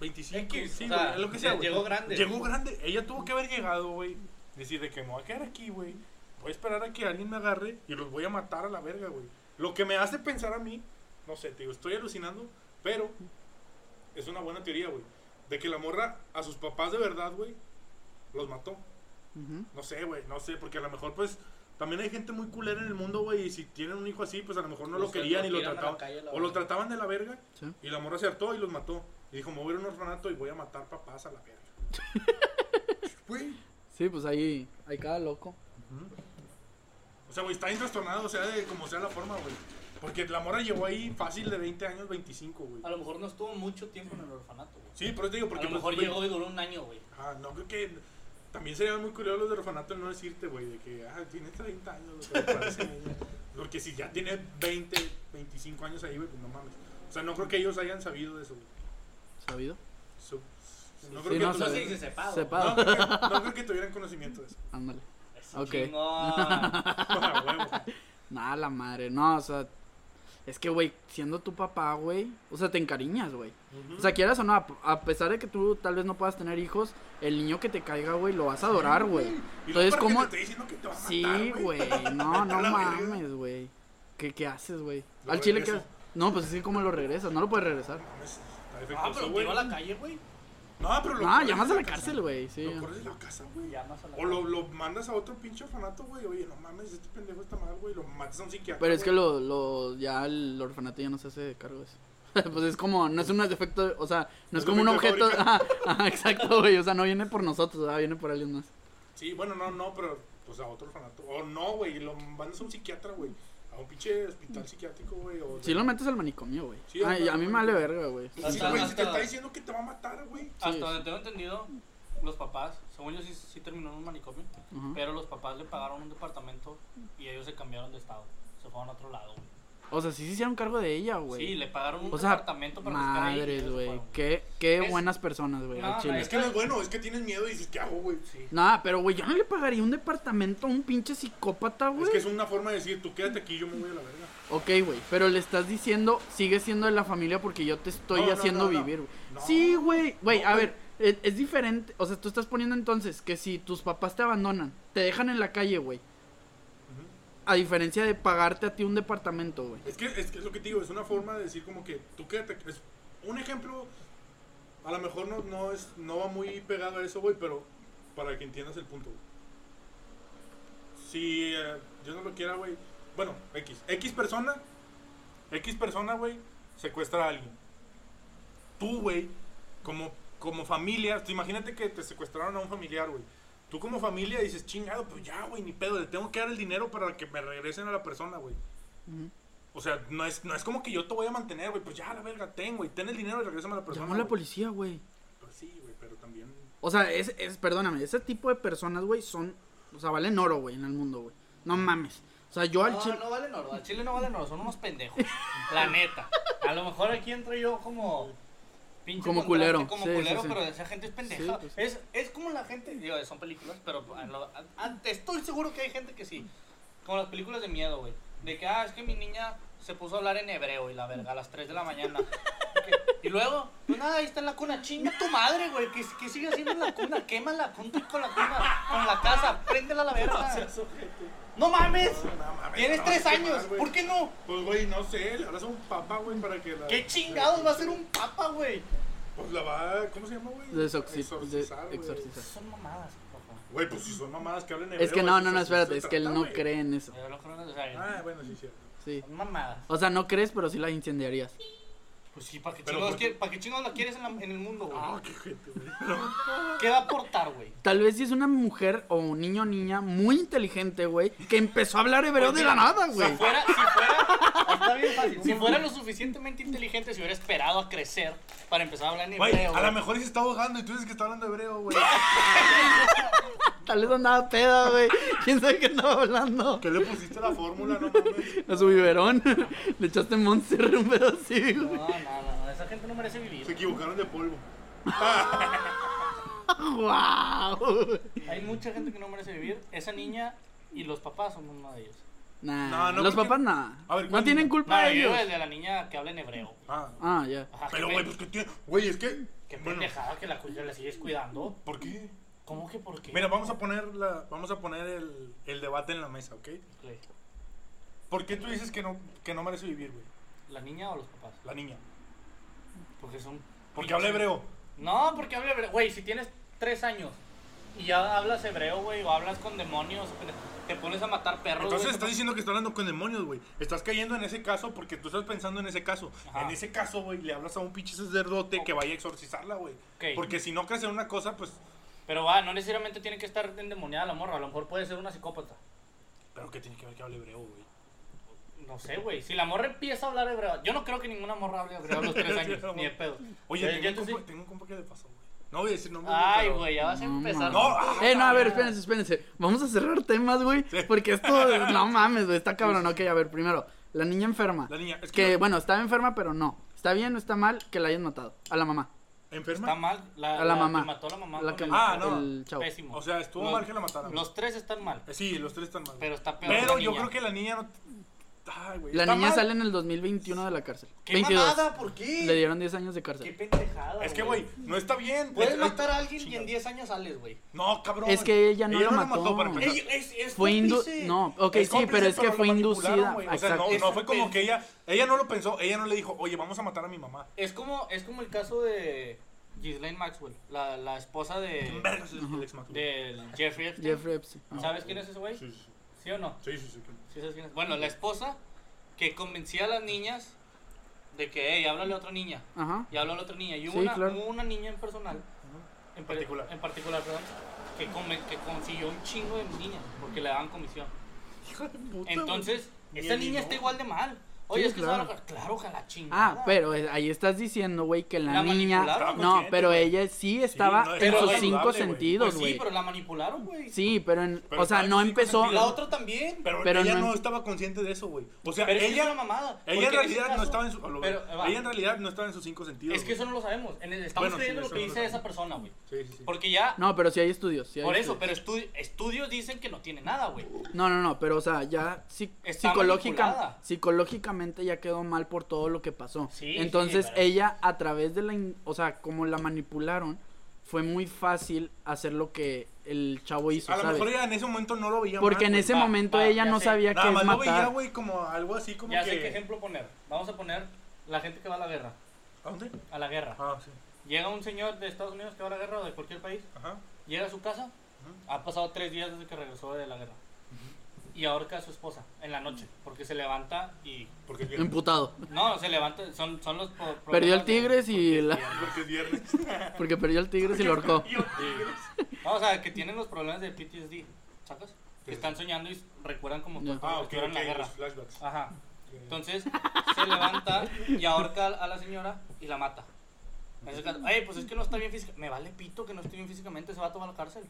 25, X, sí, o sea, güey, lo que sea, güey. llegó grande. Llegó grande. Ella tuvo que haber llegado, güey. Decir de que me voy a quedar aquí, güey. Voy a esperar a que alguien me agarre y los voy a matar a la verga, güey. Lo que me hace pensar a mí, no sé, te digo, estoy alucinando, pero es una buena teoría, güey. De que la morra a sus papás de verdad, güey, los mató. No sé, güey, no sé, porque a lo mejor, pues, también hay gente muy culera en el mundo, güey, y si tienen un hijo así, pues a lo mejor no lo querían y lo trataban. calle O lo trataban de la verga Sí. y la morra se hartó y los mató. Y dijo, me voy a ir a un orfanato y voy a matar papás a la verga. Güey. Sí, pues ahí, hay cada loco. O sea, güey, está bien trastornado, o sea, de como sea la forma, güey. Porque la morra llegó ahí fácil de 20 años, 25, güey. A lo mejor no estuvo mucho tiempo en el orfanato, güey. Sí, pero te digo, porque... a lo pues, mejor llegó y duró un año, güey. Ah, no, creo que... También serían muy curiosos los de orfanato no decirte, güey, de que, ah, tiene 30 años, lo que parece niña. Porque si ya tiene 20, 25 años ahí, güey, pues no mames. O sea, no creo que ellos hayan sabido de eso, güey. ¿Sabido? So- no Sí, creo que no tu- No sé. se dice sepado. Sepado. no, creo que, no creo que tuvieran conocimiento de eso. Ándale. Ok. chingón. Huevo. Nada, la madre. No, o sea, es que, güey, siendo tu papá, güey, o sea, te encariñas, güey. O sea, quieras o no, a, a pesar de que tú tal vez no puedas tener hijos, el niño que te caiga, güey, lo vas a adorar, güey. Entonces, ¿cómo? te estoy diciendo que te va a Sí, güey, no, no mames, güey. ¿Qué, ¿Qué haces, güey? Lo Al chile que... regreso. No, pues así como lo regresas, no lo puedes regresar. Está Ah, pero güey. tiró a la calle, güey. No, pero lo No, llamas a la cárcel, güey, sí. Lo corres de la casa, güey. Llamas a la O lo, lo mandas a otro pinche orfanato, güey. Oye, no mames, este pendejo está mal, güey. Lo matas a un psiquiatra. Pero es que lo, lo, ya el orfanato ya no se hace cargo de eso. pues es como, no es un defecto, o sea, no es Es como un objeto. Ajá, ajá, exacto, güey. O sea, no viene por nosotros, ah, viene por alguien más. Sí, bueno, no, no, pero pues a otro orfanato. O no, güey. Lo mandas a un psiquiatra, güey. A un pinche hospital psiquiátrico, güey. o de- Si lo metes al manicomio, güey. Sí, Ay, anda, a mí me vale verga, güey. Sí, Hasta- güey, si te está diciendo que te va a matar, güey. Hasta Sí. donde tengo entendido, los papás, según yo sí, sí terminó en un manicomio, pero los papás le pagaron un departamento y ellos se cambiaron de estado. Se fueron a otro lado, güey. O sea, sí se hicieron cargo de ella, güey. Sí, le pagaron un O sea, departamento para Madres, güey. Qué, qué Es- buenas personas, güey, No. Es que no es bueno, es que tienes miedo y dices, ¿qué hago, güey? Sí. Nah, pero, güey, yo no le pagaría un departamento a un pinche psicópata, güey. Es que es una forma de decir, tú quédate aquí, yo me voy a la verga. Ok, güey, pero le estás diciendo, sigue siendo de la familia porque yo te estoy No, haciendo vivir, güey. No. Sí, güey. Güey, a ver, es, es diferente. O sea, tú estás poniendo entonces que si tus papás te abandonan, te dejan en la calle, güey. A diferencia de pagarte a ti un departamento, güey. Es que, es que es lo que te digo, es una forma de decir como que tú quédate. Es un ejemplo, a lo mejor no, no, es, no va muy pegado a eso, güey, pero para que entiendas el punto, güey. Si eh, yo no lo quiera, güey. Bueno, X. X persona, X persona, güey, secuestra a alguien. Tú, güey, como, como familia, imagínate que te secuestraron a un familiar, güey. Tú como familia dices, chingado, pues ya, güey, ni pedo, le tengo que dar el dinero para que me regresen a la persona, güey. O sea, no es, no es como que yo te voy a mantener, güey, pues ya, la verga, ten, güey, ten el dinero y regrésame a la persona. Llamó a la policía, güey. Pues sí, güey, pero también... O sea, es, es, perdóname, ese tipo de personas, güey, son, o sea, valen oro, güey, en el mundo, güey. No mames. O sea, yo al No, chile... no valen oro. Al chile no valen oro, son unos pendejos. La neta. A lo mejor aquí entro yo como. Pinche Como culero. Como Sí, culero, sí. pero esa gente es pendeja. Sí, pues es, es como la gente. Digo, son películas, pero a lo- a- a- estoy seguro que hay gente que sí. Como las películas de miedo, güey. De que, ah, es que mi niña se puso a hablar en hebreo y la verga a las 3 de la mañana. Y luego, pues nada, ahí está en la cuna. Chinga tu madre, güey. Que, que sigue haciendo en la cuna. Quémala, con, con la cuna, con la casa. Préndela a la verga. No mames. No mames, Tienes no, tres qué años. mal. ¿Por qué no? Pues, güey, no sé, le harás a un papa, güey, para que la... ¿Qué chingados va a ser un papa, güey? Pues la va, ¿cómo se llama, güey? Desoxi- Exorcizar, de- exorcizar. Son mamadas, papá. Güey, pues si son mamadas que hablen hebreo. Es que no, no, no, espérate, es que él no cree en eso. Yo lo creo Ah, bueno, sí, cierto. Sí. son mamadas. O sea, no crees, pero sí la incendiarías. Pues sí, ¿para qué Pero chingados, ¿por qué? quie- ¿para qué chingados la quieres en, la- en el mundo, güey? Ah, qué gente, güey. ¿Qué va a aportar, güey? Tal vez si es una mujer o un niño o niña muy inteligente, güey, que empezó a hablar hebreo de la nada, güey. Si fuera, si fuera, está bien fácil. Si fuera lo suficientemente inteligente, si hubiera esperado a crecer para empezar a hablar en Güey, hebreo. a lo güey. mejor se está ahogando y tú dices que está hablando hebreo, güey. Tal vez andaba peda, güey. ¿Quién sabe qué andaba hablando? ¿Qué le pusiste la fórmula? No mames. A su biberón. Le echaste monster un pedo así, No, güey. no, no, no, esa gente no merece Se vivir. equivocaron de polvo. ¡Wow! Hay mucha gente que no merece vivir. Esa niña y los papás son uno de ellos. Nah, No, no, los porque- papás nada. A ver, no ¿cuál tienen culpa No, de yo ellos. el de la niña que habla en hebreo. Ah. Ah, ya. Ajá, Pero, güey, pues que tiene. Güey, es que. Qué Bueno, pendejada que la, cu- que la sigues cuidando. ¿por qué? ¿Cómo que por qué? Mira, vamos a poner, la, vamos a poner el, el debate en la mesa, ¿ok? ¿Por qué tú dices que no, que no merece vivir, güey? ¿La niña o los papás? La niña. Porque son. Porque habla hebreo. No, porque habla hebreo. Güey, si tienes tres años y ya hablas hebreo, güey, o hablas con demonios, te pones a matar perros. Entonces estás diciendo que está hablando con demonios, güey. Estás cayendo en ese caso porque tú estás pensando en ese caso. Ajá. En ese caso, güey, le hablas a un pinche sacerdote que vaya a exorcizarla, güey. Porque si no crees en una cosa, pues. Pero va, no necesariamente tiene que estar endemoniada la morra. A lo mejor puede ser una psicópata. Pero que tiene que ver que hable hebreo, güey. No sé, güey. Si la morra empieza a hablar hebreo. Yo no creo que ninguna morra hable hebreo a los tres años, ni de pedo. Oye, Eh, tengo un compa que le pasó, güey. No voy a decir nombres. Ay, pero- güey, ya vas a No, empezar. No, ah, Eh, no, a ver, espérense, espérense. Vamos a cerrar temas, güey. Sí. Porque esto, no mames, güey, está cabrón. Ok, a ver, primero, la niña enferma. La niña, es Que, que. bueno, estaba enferma, pero no. Está bien o está mal que la hayan matado. A la mamá. ¿Enferma? Está mal. La, A la mamá. que mató a la mamá. La que el- Ah, no. el chavo. Pésimo. O sea, estuvo Los- mal que la mataran. Los tres están mal. Eh, Sí, los tres están mal. Pero está peor. Pero la yo niña. creo que la niña no. Ay, güey. La está niña mal. sale en el 2021 de la cárcel. ¿Qué 22. mamada? ¿Por qué? Le dieron 10 años de Qué cárcel. pendejada. Es que, güey, no está bien. Puedes Es- matar a alguien y en 10 años sales, güey. No, cabrón. Es que ella no lo la mató. para empezar. Ey, es, es Fue indu... cómplice. No, ok, Es sí, cómplice, pero es que fue manipularon, inducida. güey. O sea, no, Exacto. no fue como que ella. Ella no lo pensó. Ella no le dijo, oye, vamos a matar a mi mamá. Es como, es como el caso de Ghislaine Maxwell, la, la esposa ¿Quién de, vergas es el ex Maxwell? de Jeffrey Epstein. Jeffrey Epstein. ¿Sabes quién es ese güey? Sí, sí, ¿Sí o no? sí. Sí, sí, sí. Sí sabes quién es. Bueno, la esposa que convencía a las niñas de que, hey, háblale a otra niña. Ajá. Y habla a la otra niña. Y hubo, Sí, una, claro. hubo una niña en personal, en, particular. en particular, perdón, que, come- que consiguió un chingo de niñas porque le daban comisión. Hijo de puta, Entonces, güey. esa Ni niña no. está igual de mal. Oye, Sí, es que claro. claro. claro que a la chingada. Ah, pero ahí estás diciendo, güey, que la, La niña. No, pero ella sí estaba no, en sus cinco güey. sentidos, Pues güey. sí, pero la manipularon, güey. Sí, pero, en, Pero o sea, no empezó. La otra también. Pero, Pero ella no- no estaba consciente de eso, güey. O sea, Pero es es ella. una mamada. Ella en realidad no estaba en su. lo- pero, ella en realidad no estaba en sus cinco sentidos. Es que eso no lo sabemos. Estamos Bueno, sí, creyendo lo que dice esa persona, güey. Sí, sí, sí. Porque ya. No, pero sí hay estudios. por eso, pero estu- estudios dicen que no tiene nada, güey. No, no, no, pero o sea, ya psi- Psicológicamente ya quedó mal por todo lo que pasó. Sí, Entonces sí, ella a través de la, in- o sea, como la manipularon, fue muy fácil hacer lo que el chavo hizo, A lo ¿sabes? mejor ella en ese momento no lo veía Porque mal, en güey. ese Va, momento va, ella no sé. sabía Nada qué es más lo veía, matar. güey, como algo así como Ya que. sé qué ejemplo poner. Vamos a poner la gente que va a la guerra. ¿A dónde? A la guerra. Ah, sí. Llega un señor de Estados Unidos que va a la guerra o de cualquier país. Ajá. Llega a su casa. Ha pasado tres días desde que regresó de la guerra. Y ahorca a su esposa en la noche. Porque se levanta y. Porque. Emputado. No, se levanta. Son, son los. pro- Perdió el de- Tigres y porque la-. Porque es viernes. Porque perdió el Tigres y lo ahorcó. No, o sea, que tienen los problemas de PTSD. ¿Sacas? Sí. Que están soñando y recuerdan como cuando Ah, ok, estuvieron ok, en la guerra. flashbacks. Ajá. Entonces se levanta y ahorca a la señora y la mata. En ese caso, "Ey, pues es que no está bien físicamente. Me vale pito que no esté bien físicamente, vato va a la cárcel.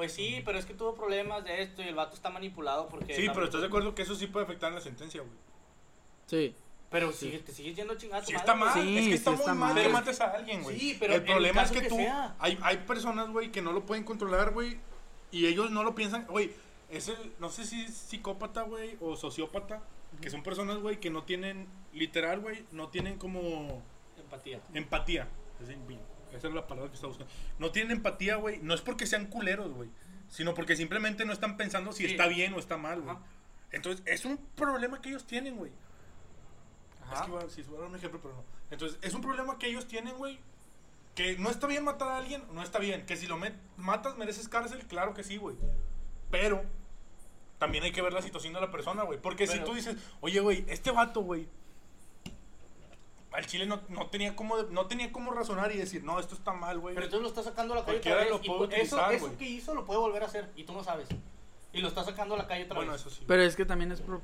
Pues sí, pero es que tuvo problemas de esto y el vato está manipulado porque. Sí, pero ¿estás de acuerdo que eso sí puede afectar en la sentencia, güey? Sí. Pero sigue, te sigues yendo tu Sí está mal. Sí, es que está sí muy está mal mal. que mates a alguien, güey. Sí, pero el en el problema es que, que tú, sea. hay, hay personas, güey, que no lo pueden controlar, güey, y ellos no lo piensan, güey, es el, no sé si es psicópata, güey, o sociópata, que son personas, güey, que no tienen, literal, güey, no tienen como Empatía. empatía. Esa esa es la palabra que estaba buscando. No tienen empatía, güey, no es porque sean culeros, güey, sino porque simplemente no están pensando si Sí. está bien o está mal, güey. Entonces, es un problema que ellos tienen, güey. Es que iba, sí, iba a dar un ejemplo, pero no. Entonces, es un problema que ellos tienen, güey. Que no está bien matar a alguien, no está bien. Que si lo met- matas, mereces cárcel, claro que sí, güey. Pero también hay que ver la situación de la persona, güey. Porque si tú dices, oye, güey, este vato, güey, al chile no, no tenía cómo, no tenía cómo razonar y decir, no, esto está mal, güey. Pero entonces lo está sacando a la calle otra vez. lo y puede pu- eso utilizar, eso que hizo lo puede volver a hacer y tú no sabes. Y lo está sacando a la calle otra Bueno, vez. eso sí. Pero es que también es por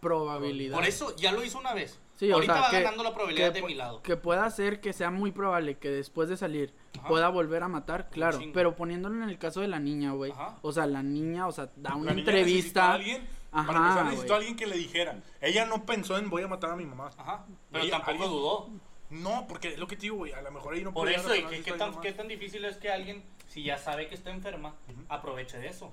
probabilidad. Por eso ya lo hizo una vez. Sí, o Ahorita sea, va que- ganando la probabilidad que de mi lado. Que pueda ser que sea muy probable que después de salir Ajá. pueda volver a matar, claro. Pero poniéndolo en el caso de la niña, güey. Ajá. O sea, la niña, o sea, da una La niña entrevista. alguien, Ajá, para empezar, necesitó a alguien que le dijera. Ella no pensó en voy a matar a mi mamá. Ajá. Pero Ella- tampoco alguien- dudó. No, porque es lo que te digo, güey. A lo mejor ahí no Por puede eso, ¿y qué, qué tan difícil es que alguien, si ya sabe que está enferma, aproveche de eso?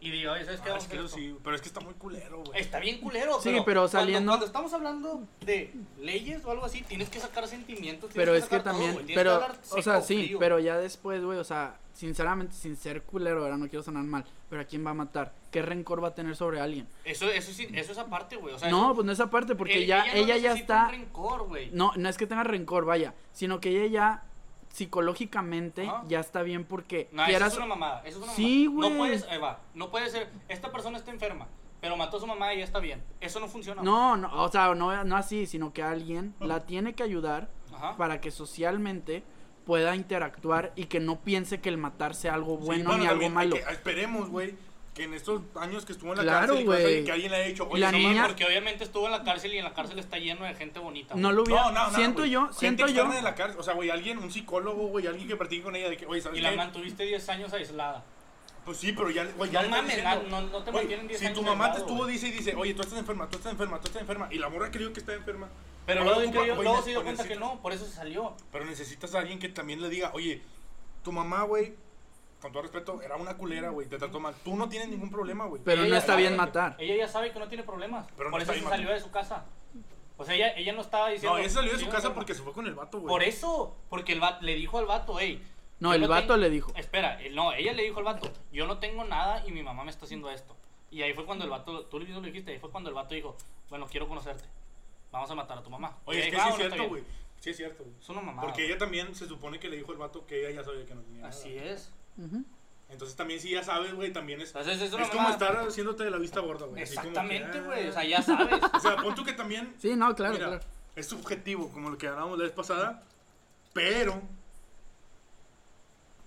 Y diga, oye, ¿sabes qué? Ah, es que eso sí, pero es que está muy culero, güey. Está bien culero, Sí, pero, saliendo- Cuando, estamos hablando de leyes o algo así, tienes que sacar sentimientos. tienes Pero es que sacar todo, también, güey, tienes que pero, hablar o sea, seco, sí, frío. pero ya después, güey, o sea, sinceramente, sin ser culero, ahora no quiero sonar mal, pero ¿a quién va a matar? ¿Qué rencor va a tener sobre alguien? Eso, eso, sí, eso es aparte, güey. O sea, no, eso- pues no esa parte, porque ya, no ella ya necesita está, un rencor, güey. no, no es que tenga rencor, vaya, sino que ella ya psicológicamente Ajá. ya está bien porque No, eso quieras, es una mamada. Eso es una Sí, mamada. No güey. puedes, ahí va, no puede ser, esta persona está enferma, pero mató a su mamá y ya está bien. Eso no funciona. no, no, o sea, no, no así, sino que alguien la tiene que ayudar Ajá. para que socialmente pueda interactuar y que no piense que el matar sea algo Sí, bueno ni algo malo. esperemos, güey, que en estos años que estuvo en la Claro, cárcel y cosas güey. así, que alguien le haya dicho, oye, la no Sí, niña- porque obviamente estuvo en la cárcel y en la cárcel está lleno de gente bonita. No güey. lo hubiera, No, no, no, siento güey. yo, Gente siento yo. externa de la cárcel, o sea, güey, alguien, un psicólogo, güey, alguien que practique con ella de que, oye, ¿sabes Y la qué? mantuviste 10 años aislada. Pues sí, pero ya, güey, No ya le estás mames, diciendo, no- no te mantienen 10 Si años tu mamá te aislado, estuvo, güey. dice y dice, oye, tú estás enferma, tú estás enferma, tú estás enferma, y la morra creyó que está enferma. Pero luego, ocupa- creyó- güey, luego se dio cuenta que no, por eso se salió. Pero necesitas a alguien que también le diga, oye, tu mamá, güey, con todo respeto, era una culera, güey, te trató mal. Tú no tienes ningún problema, güey. Pero Ella no está sabe- bien matar. Ella ya sabe que no tiene problemas. Pero no por está eso se salió de su casa. O sea, ella, ella no estaba diciendo. No, ella salió de "Sí, su casa enfermo". porque se fue con el vato, güey. Por eso, porque el vato, le dijo al vato, hey. No, el vato tengo- le dijo. Espera, no, ella le dijo al vato, yo no tengo nada y mi mamá me está haciendo esto. Y ahí fue cuando el vato, tú mismo lo dijiste, ahí fue cuando el vato dijo, bueno, quiero conocerte. Vamos a matar a tu mamá. Oye, es que sí es "Ah, cierto, bien". güey. Sí es cierto, güey. Es una mamada. Porque ella también se supone que le dijo el vato que ella ya sabía que no tenía nada. Así es. Entonces también si ya sabes, güey, también es... Entonces es como estar haciéndote de la vista gorda, güey. Exactamente, ah. güey. O sea, ya sabes. O sea, pon tú que también Sí, no, claro, Mira, claro. es subjetivo, como lo que hablábamos la vez pasada, pero...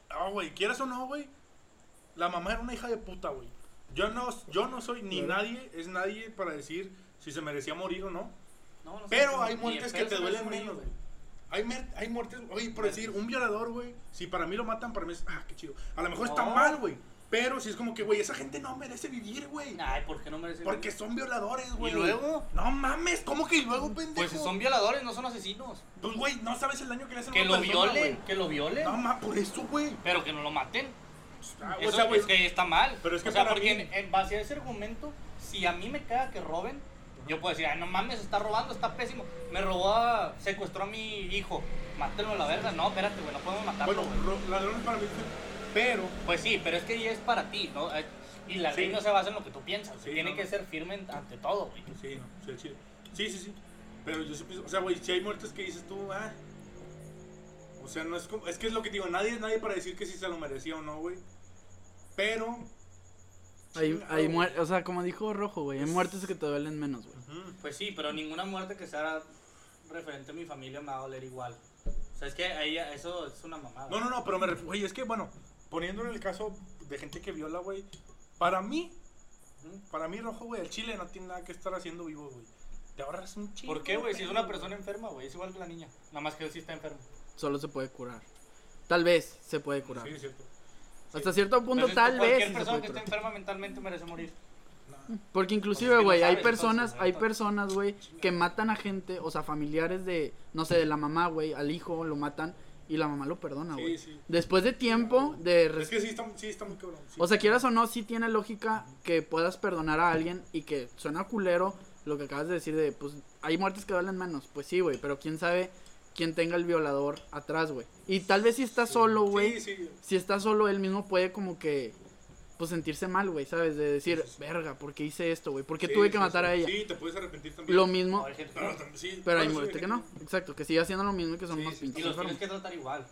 Ah, güey, quieras o no, güey, la mamá era una hija de puta, güey. Yo no, yo no soy ni Claro. nadie, es nadie para decir si se merecía morir o no. No, no Pero hay muertes que te duelen menos, güey. Hay, hay muertes, oye, por decir, un violador, güey, si para mí lo matan, para mí es, ah, qué chido. A lo mejor está No. mal, güey. Pero si es como que, güey, esa gente no merece vivir, güey. Ay, ¿por qué no merece Porque vivir? son violadores, güey. luego? No mames, ¿cómo que y luego, pendejo? Pues si son violadores, no son asesinos. Pues, güey, no sabes el daño que le hacen a Que una lo persona, violen, que lo violen. No mames, por eso, güey. Pero que no lo maten. Ah, Eso o sea, güey, es que está mal. pero es que o sea, porque mí- en, en base a ese argumento, si a mí me caga que roben, yo puedo decir, ay, no mames, está robando, está pésimo. Me robó, a, secuestró a mi hijo. Mátenlo a la verga. No, espérate, güey, no podemos matarlo, bueno, ladrones para mí, pero Pues sí, pero es que ya es para ti, ¿no? Eh, Y la ley Sí. no se basa en lo que tú piensas. Sí, Tiene no, que no. ser firme ante todo, güey. sí, no, sí, chile. Sí, sí, sí. Pero yo sí pienso, o sea, güey, si hay muertes que dices tú, ah. O sea, no es como, es que es lo que te digo, nadie es nadie para decir que si se lo merecía o no, güey. Pero Hay, hay muer- o sea, como dijo Rojo, güey, hay muertes que te duelen menos, güey. Pues sí, pero ninguna muerte que sea referente a mi familia me va a doler igual. O sea, es que ahí eso es una mamada. No, no, no, pero me refiero, güey, es que, bueno, poniendo en el caso de gente que viola, güey, para mí, para mí, Rojo, güey, el chile no tiene nada que estar haciendo vivo, güey. Te ahorras un chingo. ¿Por qué, güey? Si es una persona enferma, güey, es igual que la niña. Nada más que él sí está enfermo. Solo se puede curar. Tal vez se puede curar. Sí, es cierto. Hasta cierto punto, Entonces, tal vez Cualquier sí persona que esté enferma mentalmente merece morir. No. Porque inclusive, es que no güey, hay personas, hay personas, güey, que matan a gente, o sea, familiares de, no sé, de la mamá, güey, al hijo lo matan y la mamá lo perdona, Sí, güey. sí. Después de tiempo de... Es que sí está, sí está muy cabrón. sí. O sea, quieras o no, sí tiene lógica que puedas perdonar a alguien y que suena culero lo que acabas de decir de, pues, hay muertes que duelen menos. Pues sí, güey, pero quién sabe quién tenga el violador atrás, güey. Y tal vez si está solo, güey, Sí, sí. si está solo, él mismo puede como que, pues, sentirse mal, güey, ¿sabes? De decir, Sí, sí, sí. verga, ¿por qué hice esto, güey? ¿Por qué Sí, tuve que matar sí. a ella? Sí, te puedes arrepentir también. Lo mismo, No, hay gente Pero, no. tam- sí, pero hay muerte que no. Exacto, que sigue haciendo lo mismo y que son sí, pinches Y los enfermos. tienes que tratar igual.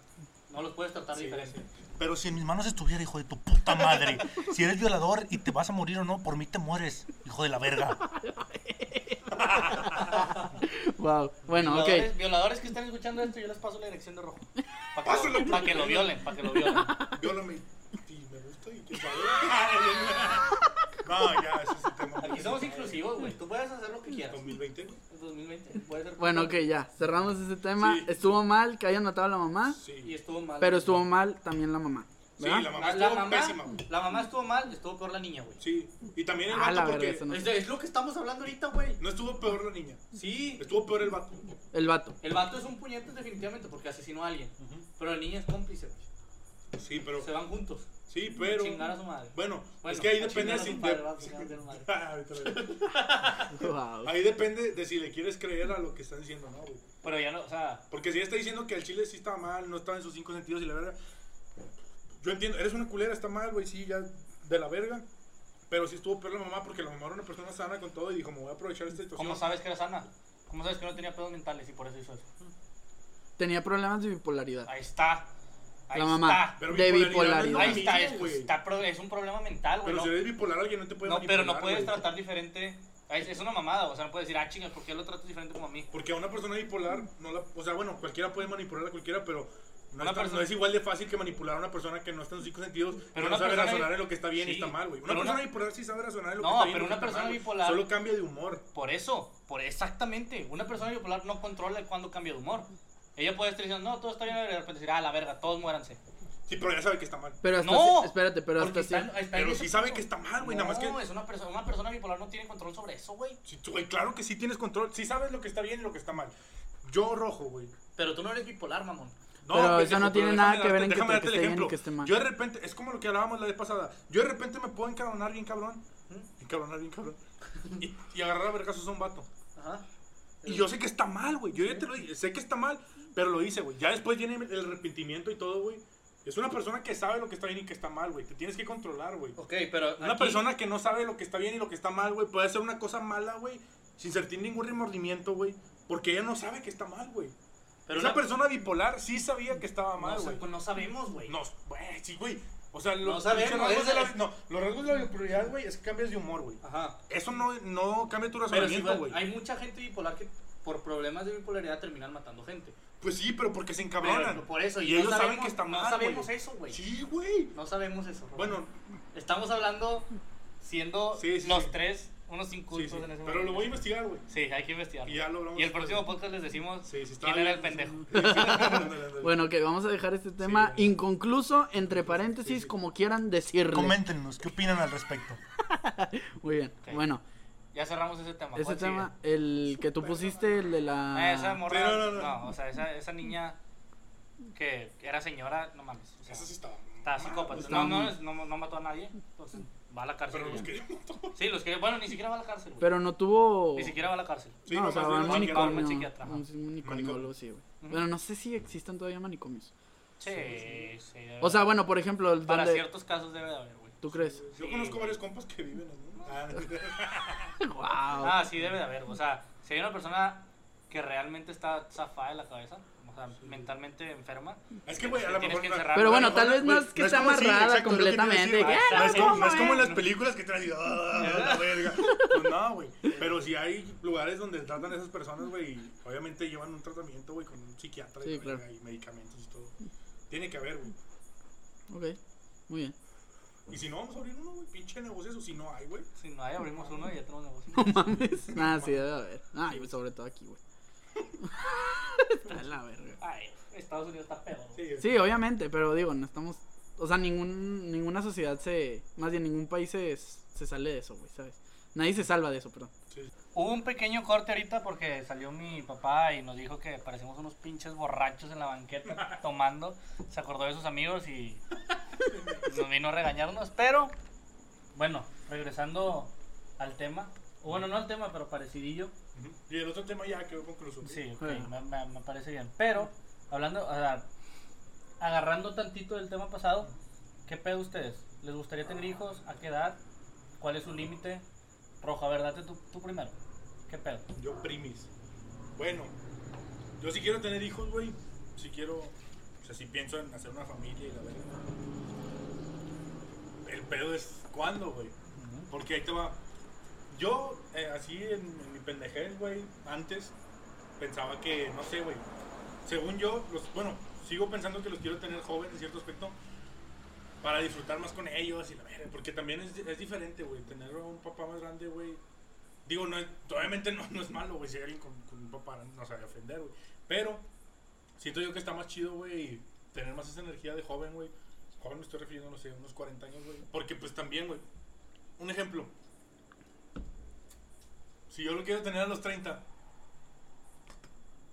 No los puedes tratar Sí, diferente. sí. Pero si en mis manos estuviera, hijo de tu puta madre, si eres violador y te vas a morir o no, por mí te mueres, hijo de la verga. Wow, bueno, ok. violadores, violadores que están escuchando esto, yo les paso la dirección de rojo. Para que, Pásalo, lo- pa' que lo violen, para que lo violen. Viólame. Sí, me gusta y sabe. no, ya, ese es el tema. Aquí somos inclusivos, güey. Tú puedes hacer lo que quieras. 2020, güey. En 2020 puede ser. Bueno, ok, ya, cerramos ese tema. Sí. Estuvo mal que hayan matado a la mamá, Sí. Y estuvo mal. pero estuvo mal también la mamá. Sí, ¿verdad? la mamá La, la estuvo mamá, pésima, güey. la mamá estuvo mal, estuvo peor la niña, güey. Sí. Y también el Ah, vato la verga, porque eso no. Es, es lo que estamos hablando ahorita, güey. no estuvo peor la niña. Sí. Estuvo peor el vato. El vato. El vato es un puñete definitivamente porque asesinó a alguien. Pero la niña es cómplice, güey. Sí, pero. Se van juntos. Sí, pero. Chingar a su madre. Bueno, Bueno, es que ahí a depende chingar a si. padre, va, madre. Ah, ahorita lo digo. Wow. Ahí depende de si le quieres creer a lo que están diciendo, ¿no, güey? Pero ya no, o sea, Porque si ella está diciendo que el chile sí estaba mal, no estaba en sus cinco sentidos y la verga. Yo entiendo, eres una culera, está mal, güey, sí, ya de la verga. Pero sí estuvo peor la mamá porque la mamá era una persona sana con todo y dijo, me voy a aprovechar esta situación. ¿cómo sabes que era sana? ¿Cómo sabes que no tenía pedos mentales y por eso hizo eso? Tenía problemas de bipolaridad. Ahí está. Ahí La mamá. está. Pero de bipolaridad Ahí está, es, güey. está pro- es un problema mental, güey. Pero No, si eres bipolar, alguien no te puede no, pero no puedes güey. tratar diferente. Es, es una mamada, o sea, no puedes decir, ah, chinga, ¿por qué lo tratas diferente como a mí? Porque a una persona bipolar, no la, o sea, bueno, cualquiera puede manipular a cualquiera, pero no, Una es, tan- persona- no es igual de fácil que manipular a una persona que no está en sus cinco sentidos, Pero no sabe razonar en lo que está bien y está mal, güey. Una pero persona una- bipolar sí sabe razonar en lo No, que está bien pero lo que una persona mal, bipolar- Solo cambia de humor. Por eso, por exactamente. Una persona bipolar no controla cuando cambia de humor. Ella puede estar diciendo, no, todo está bien, y de repente decir, ah, la verga, todos muéranse. Sí, pero ya sabe que está mal. Pero hasta No, espérate, pero hasta está- Pero sí sabe que está mal, güey, nada más que- No, es una persona, una persona bipolar no tiene control sobre eso, güey. Sí, güey, claro que sí tienes control. Sí sabes lo que está bien y lo que está mal. Yo rojo, güey. Pero tú no eres bipolar, mamón. Pero eso no tiene nada que ver en que déjame te- darte que el esté bien y ejemplo. que esté mal. Yo de repente, es como lo que hablábamos la vez pasada. Yo de repente me puedo encabronar bien cabrón. Encabronar bien cabrón. Y, y agarrar a vergazos a un vato. Ajá. Y yo sé que está mal, güey. Yo ya te lo dije. Sé que está mal, pero lo hice, güey. Ya después viene el arrepentimiento y todo, güey. Es una persona que sabe lo que está bien y que está mal, güey. Te tienes que controlar, güey. Ok, pero. Una aquí- persona que no sabe lo que está bien y lo que está mal, güey, puede hacer una cosa mala, güey, sin sentir ningún remordimiento, güey. Porque ella no sabe que está mal, güey. Pero Esa una- persona bipolar sí sabía que estaba No, mal, güey. pues no sabemos, güey. No, güey, sí, güey. O sea, No los, sabemos, los rasgos de es- la, no, los rasgos de la bipolaridad, güey, es que cambias de humor, güey. Ajá. Eso no, no cambia tu razonamiento, güey, hay mucha gente bipolar que por problemas de bipolaridad terminan matando gente. Pues sí, pero porque se encabronan. Pero por eso, y, no ellos saben sabemos- que está no mal, sabemos güey. eso, güey. Sí, güey. No sabemos eso. Roberto. Bueno, Estamos hablando siendo Sí, sí, los sí. tres unos sí, incultos sí. en ese Pero momento. lo voy a investigar, güey. Sí, hay que investigar. Y ya lo hablamos Y el próximo podcast les decimos Sí, quién era el pendejo. Bueno, ok, vamos a dejar este tema Sí. inconcluso, entre paréntesis, Sí, sí. como quieran decirle. Coméntenos, ¿qué opinan al respecto? Muy bien, bueno, Ya cerramos ese tema. ese ¿Cuál tema, el que tú pusiste, el de la... Ah, esa morra. No, no, no, no. o sea, esa, esa niña que era señora, no mames. O sea, Eso sí estaba. Está mal, psicópata. No, no, no, no mató a nadie. Entonces va a la cárcel. Pero los que. Sí, los que. Bueno, ni siquiera va a la cárcel. güey. Pero no tuvo... Ni siquiera va a la cárcel. Sí, no, no, o sea, va al manicomio, manicomio. un psiquiatra, ajá. Un manicomio, así, güey. Pero no sé si existan todavía manicomios. Sí, sí. O sea, bueno, por ejemplo, el Para donde... ciertos casos debe de haber, güey. ¿Tú crees? Yo Sí, conozco varios compas que viven en. Ah, Wow. Ah, sí, debe de haber. O sea, si hay una persona que realmente está zafada de la cabeza, o sea, mentalmente enferma. Es que, güey, a lo mejor. que encerrar. Pero bueno, tal vez no es que es esté como- sí, amarrada completamente. "Ah, No es como- en güey". las películas que te así, "Ah, la verga". Pues no, güey. Pero si hay lugares donde tratan a esas personas, güey, obviamente llevan un tratamiento, güey, con un psiquiatra y, Sí, la claro. verga, y medicamentos y todo. Tiene que haber, güey. Ok, muy bien. Y si no, vamos a abrir uno, güey, pinche negocio, eso si no hay, güey. Si no hay, abrimos uno y ya tenemos negocio. No mames. Nada, sí debe haber. Ay, güey, sobre todo aquí, güey. Está la verga. Ay, Estados Unidos está peor. Sí, Sí, obviamente, pero digo, no estamos. O sea, ningún, ninguna sociedad se. Más bien, ningún país se, se sale de eso, güey, ¿sabes? Nadie se salva de eso, perdón. sí. Hubo un pequeño corte ahorita porque salió mi papá y nos dijo que parecemos unos pinches borrachos en la banqueta tomando. Se acordó de sus amigos y nos vino a regañarnos. Pero, bueno, regresando al tema. Bueno, no al tema, pero parecidillo. Y el otro tema ya quedó concluso. Sí, ok, Bueno. me, me- me parece bien. Pero, hablando, o sea, agarrando tantito del tema pasado, ¿qué pedo ustedes? ¿Les gustaría tener hijos? ¿A qué edad? ¿Cuál es su límite? Roja, ¿verdad? Tú, tú primero. ¿Qué pedo? Yo primis. Bueno, yo sí quiero tener hijos, güey. Si quiero, o sea, si pienso en hacer una familia y la verga. El pedo es cuándo, güey. Porque ahí te va. Yo, eh, así en, en mi pendejez, güey, antes pensaba que, no sé, güey. Según yo, los, bueno, sigo pensando que los quiero tener jóvenes en cierto aspecto para disfrutar más con ellos y la verga. Porque también es, es diferente, güey, tener un papá más grande, güey. Digo, no, es- obviamente no, no es malo, güey, si alguien con, con un papá no sabe ofender, güey. Pero siento yo que está más chido, güey, tener más esa energía de joven, güey. Joven me estoy refiriendo, no sé, unos 40 años, güey. Porque pues también, güey. Un ejemplo. Si yo lo quiero tener a los 30,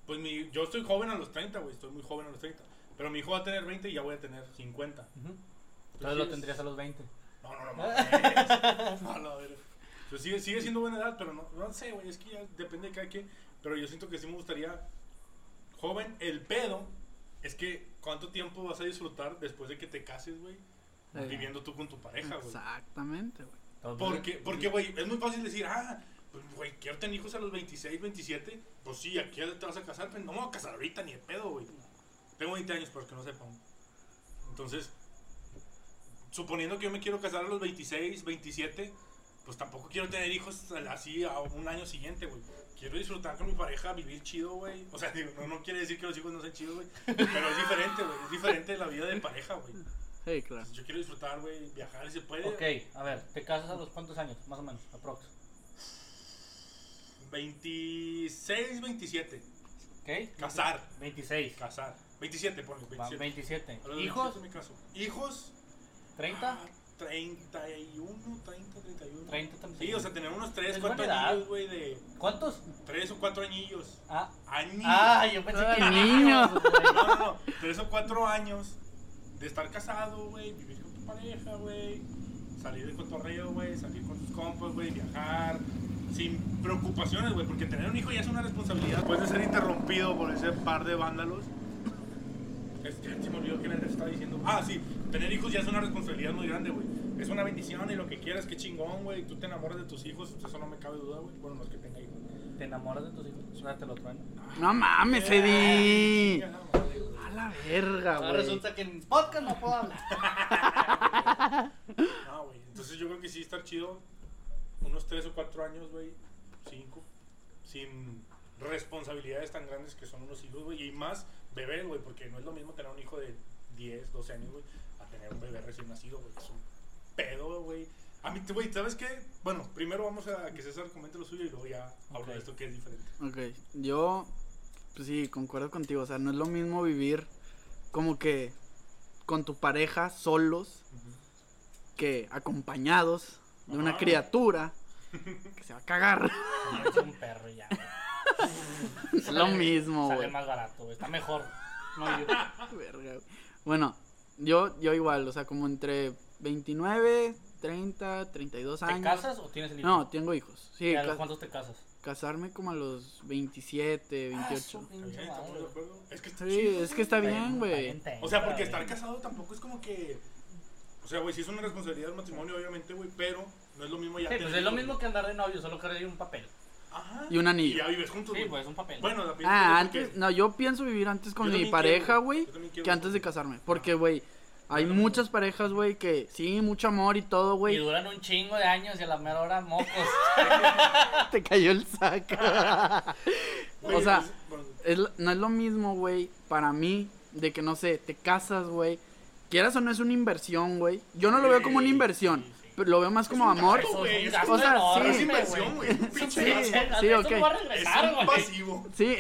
pues mi, yo estoy joven a los 30, güey. Estoy muy joven a los 30. Pero mi hijo va a tener 20 y ya voy a tener 50. Entonces lo tendrías a los 20. No, no, no, mames. no, no, a ver. Pues sigue, sigue siendo buena edad, pero no, no sé, güey, es que ya depende de cada quien. Pero yo siento que sí me gustaría joven. El pedo es que cuánto tiempo vas a disfrutar después de que te cases, güey, viviendo tú con tu pareja, güey. Exactamente, güey. Porque, porque, güey, es muy fácil decir, ah, pues, güey, quiero tener hijos a los 26, 27. Pues sí, ¿a qué edad te vas a casar? Pues no me voy a casar ahorita ni de pedo, güey. Tengo 20 años, para los que no sepan. Entonces, suponiendo que yo me quiero casar a los 26, 27, pues tampoco quiero tener hijos así a un año siguiente, güey. Quiero disfrutar con mi pareja, vivir chido, güey. O sea, digo, no, no quiere decir que los hijos no sean chidos, güey. Pero es diferente, güey. Es diferente la vida de pareja, güey. Sí, claro. Yo quiero disfrutar, güey, viajar y se puede. Ok, a ver, ¿te casas a los cuántos años? Más o menos, aprox. 26, 27. ¿Ok? Casar. 26. Casar. 27, ponle. Va, 27. 27. A los ¿Hijos? 27 me caso. Hijos. 30. ah, 31, 30, 31. 30 también. Sí, o sea, tener unos 3, Es 4 buena edad. añillos, güey, de. ¿Cuántos? 3 o 4 añillos. Ah, Añillos. ah yo pensé Ah, que niño. niños, güey. No, no, no. 3 o 4 años de estar casado, güey, vivir con tu pareja, güey. Salir de cotorreo, güey, salir con tus compas, güey, viajar. Sin preocupaciones, güey, porque tener un hijo ya es una responsabilidad. Puede ser interrumpido por ese par de vándalos. Este, se me olvidó que les estaba diciendo. Ah, sí, tener hijos ya es una responsabilidad muy grande, güey. Es una bendición y lo que quieras, qué chingón, güey. Tú te enamoras de tus hijos, eso no me cabe duda, güey. Bueno, los que tenga hijos. ¿Te enamoras de tus hijos? Suéltate lo trueno. No mames, Eh, Eddie. madre, güey. A la verga, Ahora güey. resulta que en podcast no puedo hablar. No, güey. Entonces yo creo que sí estar chido unos 3 o 4 años, güey. 5. Sin responsabilidades tan grandes que son unos hijos, güey. Y más bebés, güey. Porque no es lo mismo tener un hijo de 10, 12 años, güey. A tener un bebé recién nacido, güey. Es un pedo, güey. A mí, güey, ¿sabes qué? Bueno, primero vamos a que César comente lo suyo y luego ya hablo de esto que es diferente. Ok, yo, pues sí, concuerdo contigo. O sea, no es lo mismo vivir como que con tu pareja solos que acompañados de una criatura que se va a cagar. Es un perro ya. Es lo mismo, Sale güey. más barato, güey. Está mejor. No, yo- Verga, güey. Bueno, yo, yo igual, o sea, como entre 29, 30, 32 ¿Te años. casas o tienes el hijo? No, tengo hijos. Sí, ¿Y a ca- los cuántos te casas? casarme como a los 27, Ah, 28. su ¿Está pinche bien? ¿Estamos madre. de acuerdo? Es que está Sí, chido, es que está bien, güey. O sea, porque estar casado tampoco es como que. O sea, güey, sí es una responsabilidad del matrimonio, obviamente, güey, pero no es lo mismo ya. Sí, tener pues es lo mismo que andar de novio, solo que ahora hay un papel. Ajá. y un Y anillo. ya vives juntos, Sí, güey. pues es un papel. Bueno, la Ah, la- antes, que- no, yo pienso vivir antes con Yo mi también pareja, quiero, güey, yo también quiero que antes de casarme. Porque, güey, hay muchas parejas, güey, que sí, mucho amor y todo, Y güey. duran un chingo de años y a la mera hora mocos. Te cayó el saco. Güey, o sea, es- bueno, es lo- no es lo mismo, güey, para mí, de que, no sé, te casas, güey. Quieras o no es una inversión, güey. Yo no lo veo como una inversión, pero lo veo más como un amor. gasto, güey, es gasto o sea, sí. es inversión, güey. Un Es un pinche Sí, sí, ok. no va a Es un pasivo. Sí.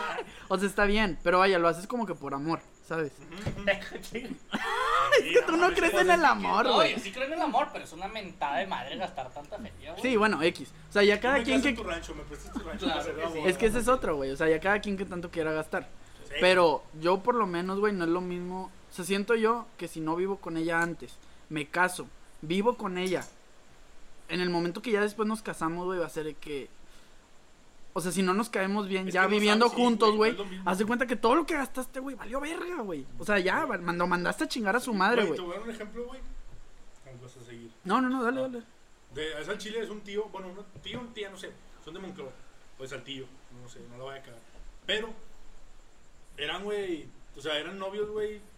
o sea, está bien, pero vaya, lo haces como que por amor, ¿sabes? Es que tú no crees en el amor, No, güey. yo sí creo en el amor, pero es una mentada de madre gastar tanta feria, güey. Sí, bueno, X. O sea, ya cada quien que... tu rancho, me prestas tu rancho. Es que ese es otro, güey. O sea, ya cada quien que tanto quiera gastar. Pero yo por lo menos, güey, no es lo mismo. O sea, siento yo que si no vivo con ella antes, me caso, vivo con ella. En el momento que ya después nos casamos, güey, va a ser que... O sea, si no nos caemos bien, Es ya viviendo sabes, juntos, güey, es haz de cuenta que todo lo que gastaste, güey, valió verga, güey. O sea, ya, lo mandaste a chingar a su madre, Güey. Te voy a dar un ejemplo, güey. ¿Cómo vas a seguir? No, no, no, dale, dale. De esa chile es un tío, bueno, un tío, un tía, no sé, son de Monclova, o de Saltillo, no sé, no lo voy a cagar. Pero eran, güey, o sea, eran novios, güey.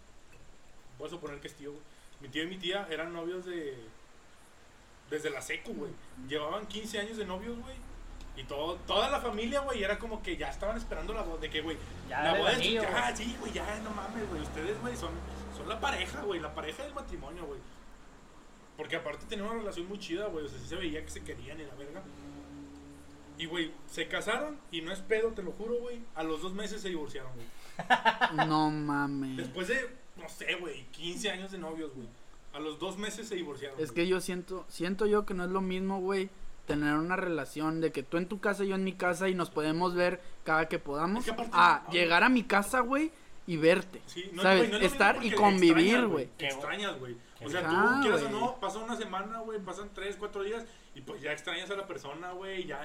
Voy a suponer que es tío, güey. Mi tío y mi tía eran novios de. Desde la seco, güey. Llevaban 15 años de novios, güey. Y todo, toda la familia, güey, era como que ya estaban esperando la boda. De que, güey, Ya la boda es anillo, ya, güey. sí, güey, ya, no mames, güey. Ustedes, güey, son, son la pareja, güey, la pareja del matrimonio, güey. Porque aparte tenían una relación muy chida, güey. O sea, sí se veía que se querían y la verga. Y, güey, se casaron y no es pedo, te lo juro, güey. A los dos meses se divorciaron, güey. No mames. Después de, no sé, güey, 15 años de novios, güey. A los dos meses se divorciaron. Es güey. que yo siento, siento yo que no es lo mismo, güey, tener una relación de que tú en tu casa y yo en mi casa y nos podemos ver cada que podamos, Es que aparte- a ah, llegar a mi casa, güey, y verte, Sí, no, ¿sabes? güey, no es lo Estar y convivir, güey. Te extrañas, güey. O sea, Ajá, tú quieras o no, pasa una semana, güey, pasan tres, cuatro días y pues ya extrañas a la persona, güey, y ya,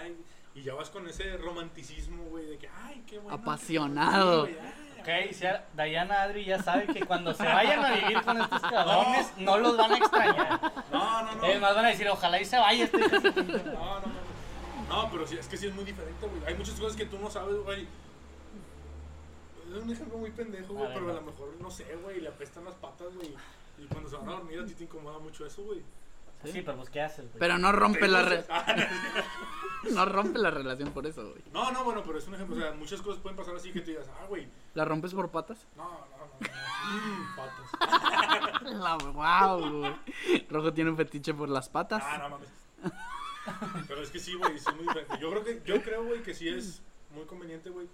y ya vas con ese romanticismo, güey, de que, ay, qué bueno. Apasionado. Ay, Ok, si a- Diana Adri ya sabe que cuando se vayan a vivir con estos cabrones, no los van a extrañar. No, no, no. Es más, van a decir, ojalá y se vaya este hijo de su pinche madre". No, no, no. No, pero sí, es que sí es muy diferente, güey. Hay muchas cosas que tú no sabes, güey. Es un ejemplo muy pendejo, güey, pero a lo mejor, no sé, güey, le apestan las patas, güey. Y cuando se van a dormir a ti te incomoda mucho eso, güey. Sí, pero pues, ¿qué haces, güey? Pero no rompe la re- Ah, no rompe la relación por eso, güey. No, no, bueno, pero es un ejemplo. O sea, muchas cosas pueden pasar así que te digas, ah, güey. ¿La rompes por patas? No, no, no. no. Patas. La wow, güey. Rojo tiene un fetiche por las patas. Ah, no mames. Pero es que sí, güey, sí es muy diferente. Yo creo que, yo creo, güey, que sí es muy conveniente, güey.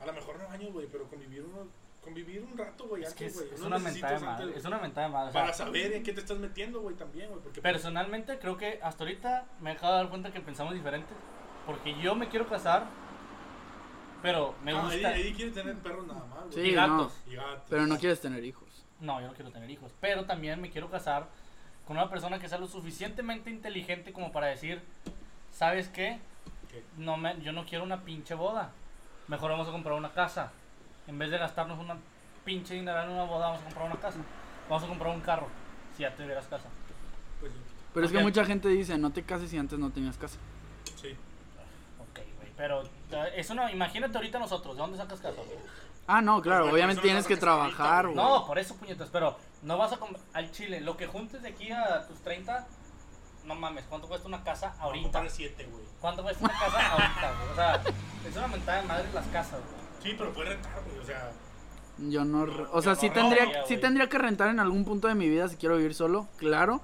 A lo mejor no años, güey, pero convivir uno, convivir un rato, güey, Es que es, güey. es una mentada mesecitos de madre. antes, Es una mentada de madre. o sea, Para saber en qué te estás metiendo, güey, también, güey. Porque Personalmente creo que hasta ahorita me he dejado de dar cuenta que pensamos diferente. Porque yo me quiero casar, pero me Ah, gusta. Eddie, Eddie quiere tener perros nada más, güey. Sí, y gatos. Y gatos. Pero no quieres tener hijos. No, yo no quiero tener hijos. Pero también me quiero casar con una persona que sea lo suficientemente inteligente como para decir, ¿sabes qué? ¿Qué? No me, yo no quiero una pinche boda. Mejor vamos a comprar una casa. En vez de gastarnos una pinche dinero en una boda, vamos a comprar una casa. Vamos a comprar un carro. Si ya tuvieras casa. Pues sí. Pero es que mucha gente dice, no te cases si antes no tenías casa. Sí. Ok, güey. Pero eh, eso no, imagínate ahorita nosotros, ¿de dónde sacas casa, güey? Ah, no, claro, Pues, obviamente por eso tienes que trabajar, güey. No, por eso, puñetas, pero no vas a comprar al chile. Lo que juntes de aquí a tus 30, no mames, ¿cuánto cuesta una casa Ahorita. siete, güey. ¿Cuánto cuesta una casa ahorita, güey? O sea, es una mentada de madre las casas, güey. Sí, pero puede rentar, güey. O sea, Yo no, o sea, sí tendría, sí tendría que rentar en algún punto de mi vida si quiero vivir solo, claro.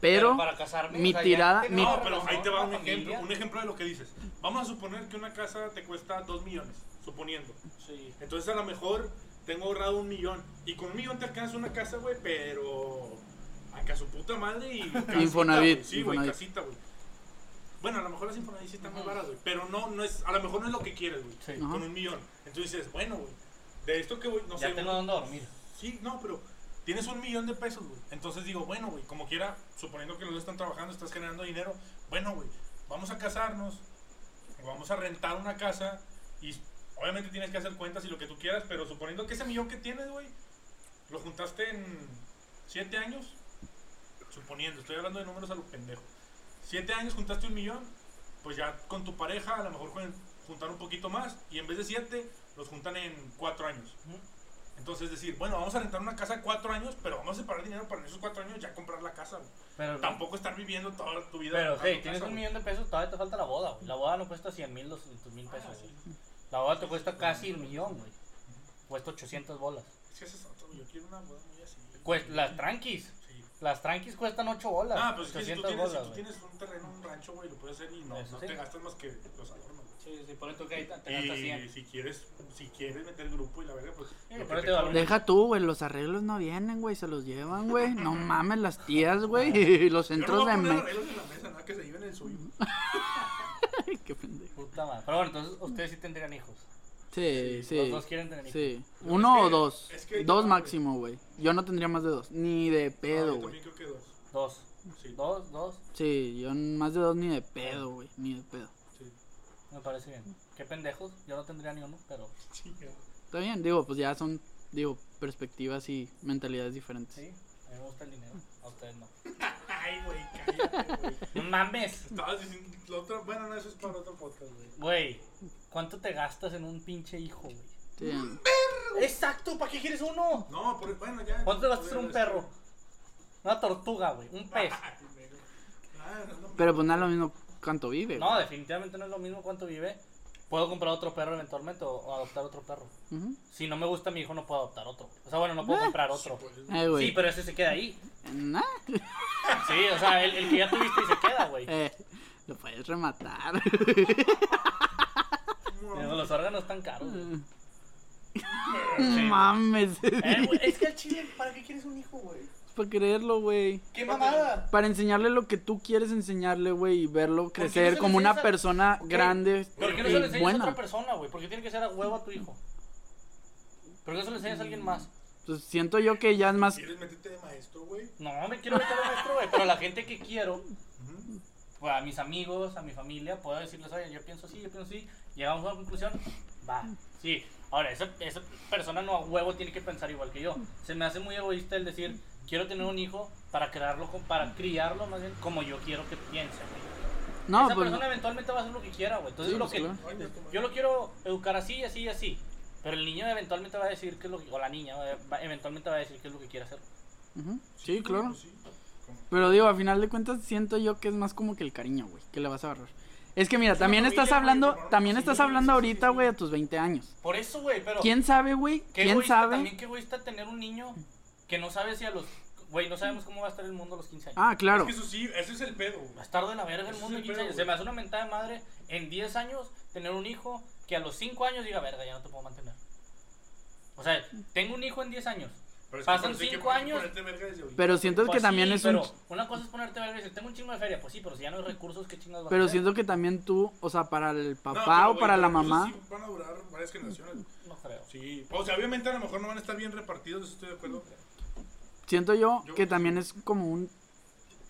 Pero, para casarme, mi o sea, ya tirada- mi- no, pero ahí te va un ejemplo, un ejemplo de lo que dices. Vamos a suponer que una casa te cuesta dos millones, suponiendo. Sí. Entonces a lo mejor tengo ahorrado un millón. Y con un millón te alcanza una casa, güey, pero acá su puta madre y casita, Infonavit, güey. Sí, güey, casita, güey. Bueno, a lo mejor las Infonavit sí están Ujú. baratas, güey. Pero no, no es, a lo mejor no es lo que quieres, güey. Sí. Con un millón. Entonces dices, bueno, güey, de esto que voy, no ya sé. tengo güey, donde dormir. Sí, no, pero tienes un millón de pesos, güey. Entonces digo, bueno, güey, como quiera, suponiendo que los dos están trabajando, estás generando dinero, bueno, güey, vamos a casarnos, o vamos a rentar una casa y obviamente tienes que hacer cuentas y lo que tú quieras, pero suponiendo que ese millón que tienes, güey, lo juntaste en siete años, suponiendo, estoy hablando de números a lo pendejo. Siete años juntaste un millón, pues ya con tu pareja a lo mejor pueden juntar un poquito más y en vez de siete, los juntan en cuatro años. Entonces, es decir, bueno, vamos a rentar una casa cuatro años, pero vamos a separar dinero para en esos cuatro años ya comprar la casa. güey. Pero, Tampoco estar viviendo toda tu vida. pero hey, tienes casa, un güey. millón de pesos, todavía te falta la boda, güey. La boda no cuesta 100 mil, 200 mil pesos, Ah, sí. La boda te cuesta casi un millón, güey. Cuesta 800 bolas. Es que es. Yo quiero una boda muy así. Cuest- las tranquis. Las tranquis cuestan 8 bolas. Ah, pues es que si tú 800 tienes, si bolas, tú güey. tienes un terreno, un rancho, güey, lo puedes hacer y no, no sí. te gastas más que los adornos. güey. Sí, sí, por eso que ahí te gastas Y 100. si quieres, si quieres meter grupo y la verga, pues. Te te va-. Deja tú, güey, los arreglos no vienen, güey, se los llevan, güey. No mames, las tías, güey, y los Yo no centros voy a de... poner Me... arreglos en la mesa, nada que se lleven el suyo. Qué pendejo. Puta madre. Pero bueno, entonces ustedes sí tendrían hijos. Sí, Los sí. dos quieren tener hijos. Sí. No, Uno es que- o dos. es que ahí Dos máximo, güey. Yo no tendría más de dos. Ni de Ah, pedo, yo güey. también creo que dos. Dos. Sí. Dos, dos. Sí, yo más de dos ni de pedo, güey. Ni de pedo. Sí. Me parece bien. Qué pendejos. Yo no tendría ni uno, pero Chinga. Está bien, digo, pues ya son, digo, perspectivas y mentalidades diferentes. sí. A mí me gusta el dinero. A ustedes no. Ay, güey. No mames. Estabas diciendo. Lo otro, bueno, no, eso es para otro podcast, güey. Güey, ¿cuánto te gastas en un pinche hijo, güey? Sí. Exacto, ¿para qué quieres uno? No, por, bueno, ya. ¿Cuánto te gastas en un perro? Una tortuga, güey. Un pez. Ah, no, no. Pero pues no es lo mismo cuánto vive. No, definitivamente no es lo mismo cuánto vive. Puedo comprar otro perro eventualmente o, o adoptar otro perro. Si no me gusta mi hijo, no puedo adoptar otro. O sea, bueno, no puedo comprar otro. Pues, Eh. Sí, pero ese se queda ahí. Nah. Sí, o sea, el, el que ya tuviste y se queda, güey. Eh, lo puedes rematar. Pero Los órganos están caros. güey. Mames. Eh, güey, es que el chile, ¿para qué quieres un hijo, güey? Para creerlo, güey. ¡Qué mamada! Para enseñarle lo que tú quieres enseñarle, güey, y verlo no crecer se como le una a- persona Ok, grande ¿Por qué no y se lo enseñas a buena. otra persona, güey? ¿Por qué tiene que ser a huevo a tu hijo? ¿Por qué no se lo enseñas a alguien más? Pues siento yo que ya es más ¿Quieres meterte de maestro, güey? No, me quiero meter a maestro, güey. Pero la gente que quiero, pues a mis amigos, a mi familia, puedo decirles, oye, yo pienso así, yo pienso así. Llegamos a una conclusión, va, sí. Ahora, esa, esa persona no a huevo tiene que pensar igual que yo. Se me hace muy egoísta el decir, quiero tener un hijo para crearlo, para criarlo más bien como yo quiero que piense, güey. No, Esa pues persona eventualmente va a hacer lo que quiera, güey. Entonces, Sí, lo pues, que, claro. Yo lo quiero educar así, así, así. Pero el niño eventualmente va a decir qué es lo que, o la niña va- va- eventualmente va a decir qué es lo que quiere hacer. Sí, claro. Pues sí. Como- Pero digo, a final de cuentas siento yo que es más como que el cariño, güey, que le vas a agarrar. Es que mira, Es también estás hablando, güey, también sí, estás hablando ahorita, sí. güey, a tus 20 años. Por eso, güey, pero. ¿Quién sabe, güey? ¿Quién egoísta sabe? También qué egoísta tener un niño que no sabe si a los. Güey, no sabemos cómo va a estar el mundo a los 15 años. Ah, claro. Es que eso sí, ese es el pedo, güey. Va a estar de la verga el mundo es en el 15 años. pedo, Se me hace una mentada de madre en 10 años tener un hijo que a los 5 años diga, verga, ya no te puedo mantener. O sea, tengo un hijo en 10 años. Pero es que Pasan por eso hay que- cinco hay que años. ponerte verga desde ahorita, Pero siento que Pues también sí, es un... pero Una cosa es ponerte verga y decir, tengo un chingo de feria. Pues sí, pero si ya no hay recursos, ¿qué chingados vas a Pero hacer? siento que también tú, o sea, para el No, papá pero, o güey, para la pero mamá, sí van a durar varias generaciones. No creo. Sí. O sea, obviamente a lo mejor no van a estar bien repartidos, eso estoy de acuerdo. Siento yo Yo- que también es como un...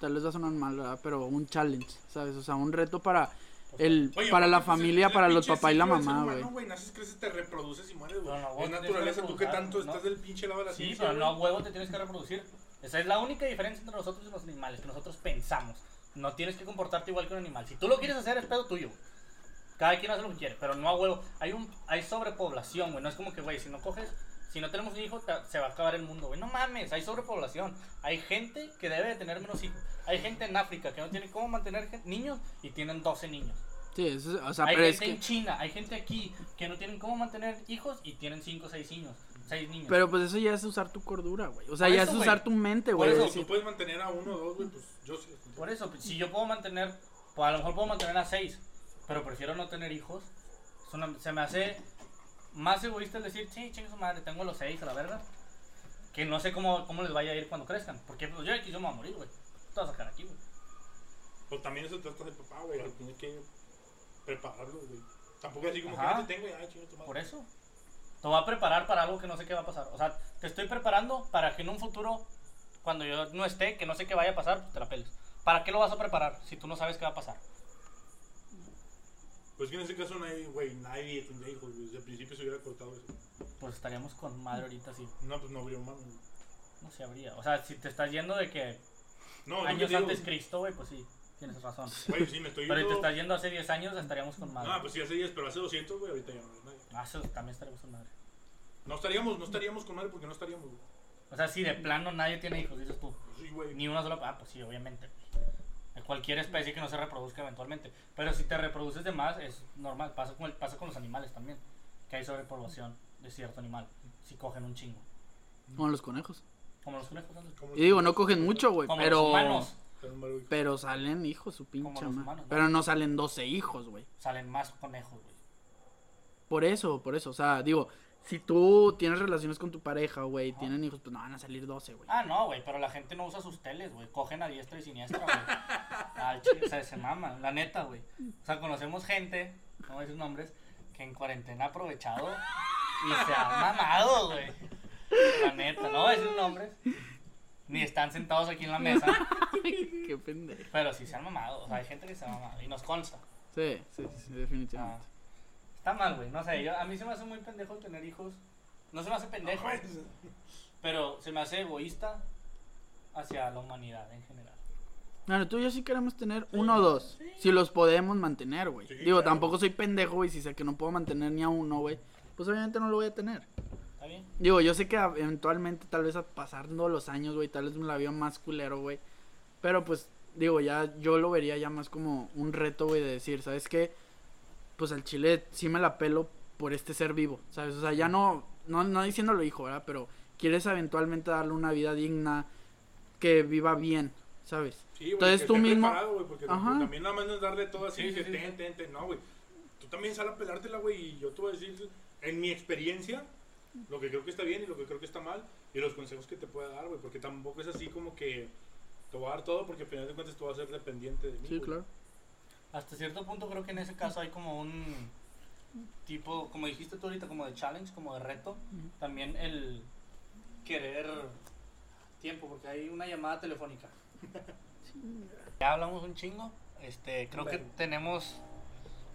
Tal vez va a sonar mal, ¿verdad? Pero un challenge, ¿sabes? O sea, un reto para el Oye, para la pues, familia, para los papás y la mamá, güey. humano, güey. Naces, creces, te reproduces y mueres, güey. No, güey, es naturaleza, tú que tanto ¿no? estás del pinche lado de la Sí, ciencia, pero no a huevo te tienes que reproducir. Esa es la única diferencia entre nosotros y los animales, que nosotros pensamos. No tienes que comportarte igual que un animal. Si tú lo quieres hacer, es pedo tuyo. güey. Cada quien hace lo que quiere, pero no a huevo. Hay un hay sobrepoblación, güey. No es como que, güey, si no coges, si no tenemos un hijo, se va a acabar el mundo, güey. No mames, hay sobrepoblación. Hay gente que debe de tener menos hijos. Hay gente en África que no tiene cómo mantener niños y tienen 12 niños. Sí, eso es- o sea, hay pero gente es en que... China, hay gente aquí que no tienen cómo mantener hijos y tienen 5 o 6 niños. 6 niños. Pero pues eso ya es usar tu cordura, güey. O sea, Por ya eso, es güey. usar tu mente, Por güey. eso, es Si tú decir, puedes mantener a uno o dos, güey, pues yo sí. Por eso, pues, si yo puedo mantener, pues a lo mejor puedo mantener a seis, pero prefiero no tener hijos. Una- se me hace más egoísta el decir, sí, chingue su madre, tengo los seis a la verga. Que no sé cómo, cómo les vaya a ir cuando crezcan. Porque pues, yo aquí yo me voy a morir, güey. Te vas a sacar aquí, güey. Pues también eso trata de papá, güey. Tienes que prepararlo, güey. Tampoco así como Ajá. que ya te tengo y ay, chinga tu madre. Por eso. Te voy a preparar para algo que no sé qué va a pasar. O sea, te estoy preparando para que en un futuro, cuando yo no esté, que no sé qué vaya a pasar, pues te la peles. ¿Para qué lo vas a preparar si tú no sabes qué va a pasar? Pues que en ese caso nadie, güey, nadie tendría hijos, güey. Desde el principio se hubiera cortado eso. Pues estaríamos con madre ahorita, sí. No, pues no habría humano. güey. No se habría. O sea, si te estás yendo de que No, es lo que años te digo, antes Cristo, güey, pues sí. tienes razón. Güey, sí, me estoy Pero si te yendo. estás yendo hace 10 años, estaríamos con madre. Ah, pues sí, hace 10, pero hace 200, güey, ahorita ya no hay nadie. Ah, eso también estaríamos con madre. No estaríamos, no estaríamos con madre porque no estaríamos, güey. O sea, si de plano nadie tiene hijos, dices tú. Sí, güey. Ni una sola. Ah, pues sí, obviamente. Cualquier especie que no se reproduzca eventualmente. Pero si te reproduces de más, es normal. Pasa con, el, pasa con los animales también. Que hay sobrepoblación de cierto animal. Si cogen un chingo. Como los conejos. Como los conejos. Y digo, no cogen mucho, güey, pero... los humanos. Pero salen hijos, su Como pinche humanos, ¿no? Pero no salen 12 hijos, güey. Salen más conejos, güey. Por eso, por eso. O sea, digo, si tú tienes relaciones con tu pareja, güey, tienen hijos, pues no van a salir 12, güey. Ah, no, güey, pero la gente no usa sus teles, güey. Cogen a diestra y siniestra, güey. O sea, se maman, la neta, güey. O sea, conocemos gente, no voy a decir nombres, que en cuarentena ha aprovechado y se ha mamado, güey. La neta, no voy a decir nombres. Ni están sentados aquí en la mesa, Qué pendejo. pero sí se han mamado. O sea, hay gente que se ha mamado y nos consta. Sí, sí, sí, sí, Ah, definitivamente. Está mal, güey. No sé, yo, a mí se me hace muy pendejo tener hijos. No se me hace pendejo, pero se me hace egoísta hacia la humanidad en general. Claro, tú y yo sí queremos tener uno o dos. Si los podemos mantener, güey. Sí, Digo, claro. tampoco soy pendejo, güey. Si sé que no puedo mantener ni a uno, güey. Pues obviamente no lo voy a tener. ¿Está bien? Digo, yo sé que eventualmente, tal vez a- pasando los años, güey, tal vez me la veo más culero, güey. Pero pues, digo, ya yo lo vería ya más como un reto, güey, de decir, ¿sabes qué? Pues al chile sí me la pelo por este ser vivo, ¿sabes? O sea, ya no, no, no diciéndolo hijo, ¿verdad? Pero quieres eventualmente darle una vida digna, que viva bien, ¿sabes? Sí, güey, Entonces que tú esté mismo- preparado, güey, porque Ajá. también nada más no es darle todo así, Sí, sí, ten, sí. ten, ten. No, güey. Tú también sal a pelártela, güey, y yo te voy a decir, en mi experiencia, lo que creo que está bien y lo que creo que está mal, y los consejos que te pueda dar, güey, porque tampoco es así como que te voy a dar todo, porque al final de cuentas tú vas a ser dependiente de mí. Sí, güey. claro. Hasta cierto punto creo que en ese caso hay como un tipo, como dijiste tú ahorita, como de challenge, como de reto. También el querer tiempo, porque hay una llamada telefónica. ya hablamos un chingo. Este, creo que tenemos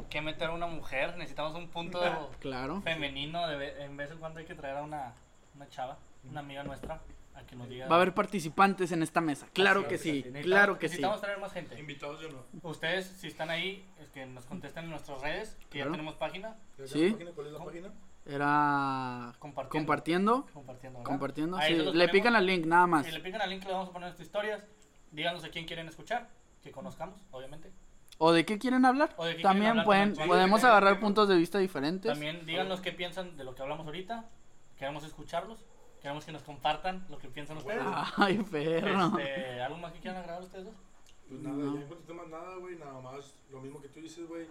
que meter a una mujer. Necesitamos un punto Claro. femenino. De en vez en cuando hay que traer a una, una chava, una amiga nuestra, a que nos diga. Va a haber participantes en esta mesa. Claro Así que sí, claro que sí. Necesitamos traer más gente. Invitados de uno. Ustedes, si están ahí, es que nos contesten en nuestras redes, que Claro. ya tenemos página, Sí. ¿La página? ¿Cuál es la página? Era compartiendo. compartiendo, compartiendo, ¿verdad? compartiendo. Ahí Sí, se los le ponemos. pican al link nada más. Si le pican al link, le vamos a poner nuestras historias. Díganos a quién quieren escuchar, que conozcamos, obviamente. ¿O de qué quieren hablar? O de qué quieren También hablar pueden, podemos agarrar puntos de vista diferentes. También díganos qué piensan de lo que hablamos ahorita. Queremos escucharlos. Queremos que nos compartan lo que piensan ustedes. Ay, perro. Este, ¿Algo más que quieran agregar ustedes dos? Pues nada, No. ya no más nada, güey, nada más lo mismo que tú dices, güey,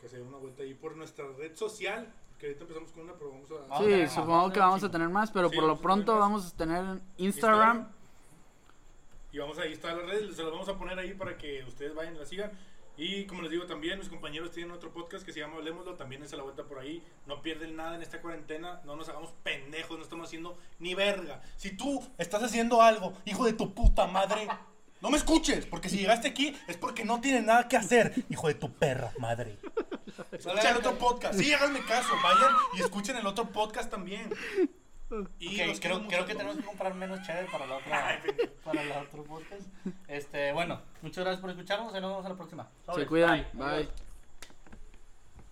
que se dé una vuelta ahí por nuestra red social, que ahorita empezamos con una, pero vamos a... Vamos a Sí, más, supongo a que vamos a tener más, pero Sí, por lo a pronto más. vamos a tener Instagram. Y vamos ahí está las redes, se las vamos a poner ahí para que ustedes vayan y la sigan. Y como les digo también, mis compañeros tienen otro podcast que se llama Hablemoslo, también es a la vuelta por ahí. No pierden nada en esta cuarentena, no nos hagamos pendejos, no estamos haciendo ni verga. Si tú estás haciendo algo, hijo de tu puta madre, no me escuches, porque si llegaste aquí es porque no tienes nada que hacer, hijo de tu perra madre. Escucha el otro podcast, sí, háganme caso, vayan y escuchen el otro podcast también. Y Ok, los quiero creo, creo que tenemos que comprar menos chévere para la otra, para la otro podcast. Este, bueno, muchas gracias por escucharnos y nos vemos a la próxima. Se cuidan. bye. Bye.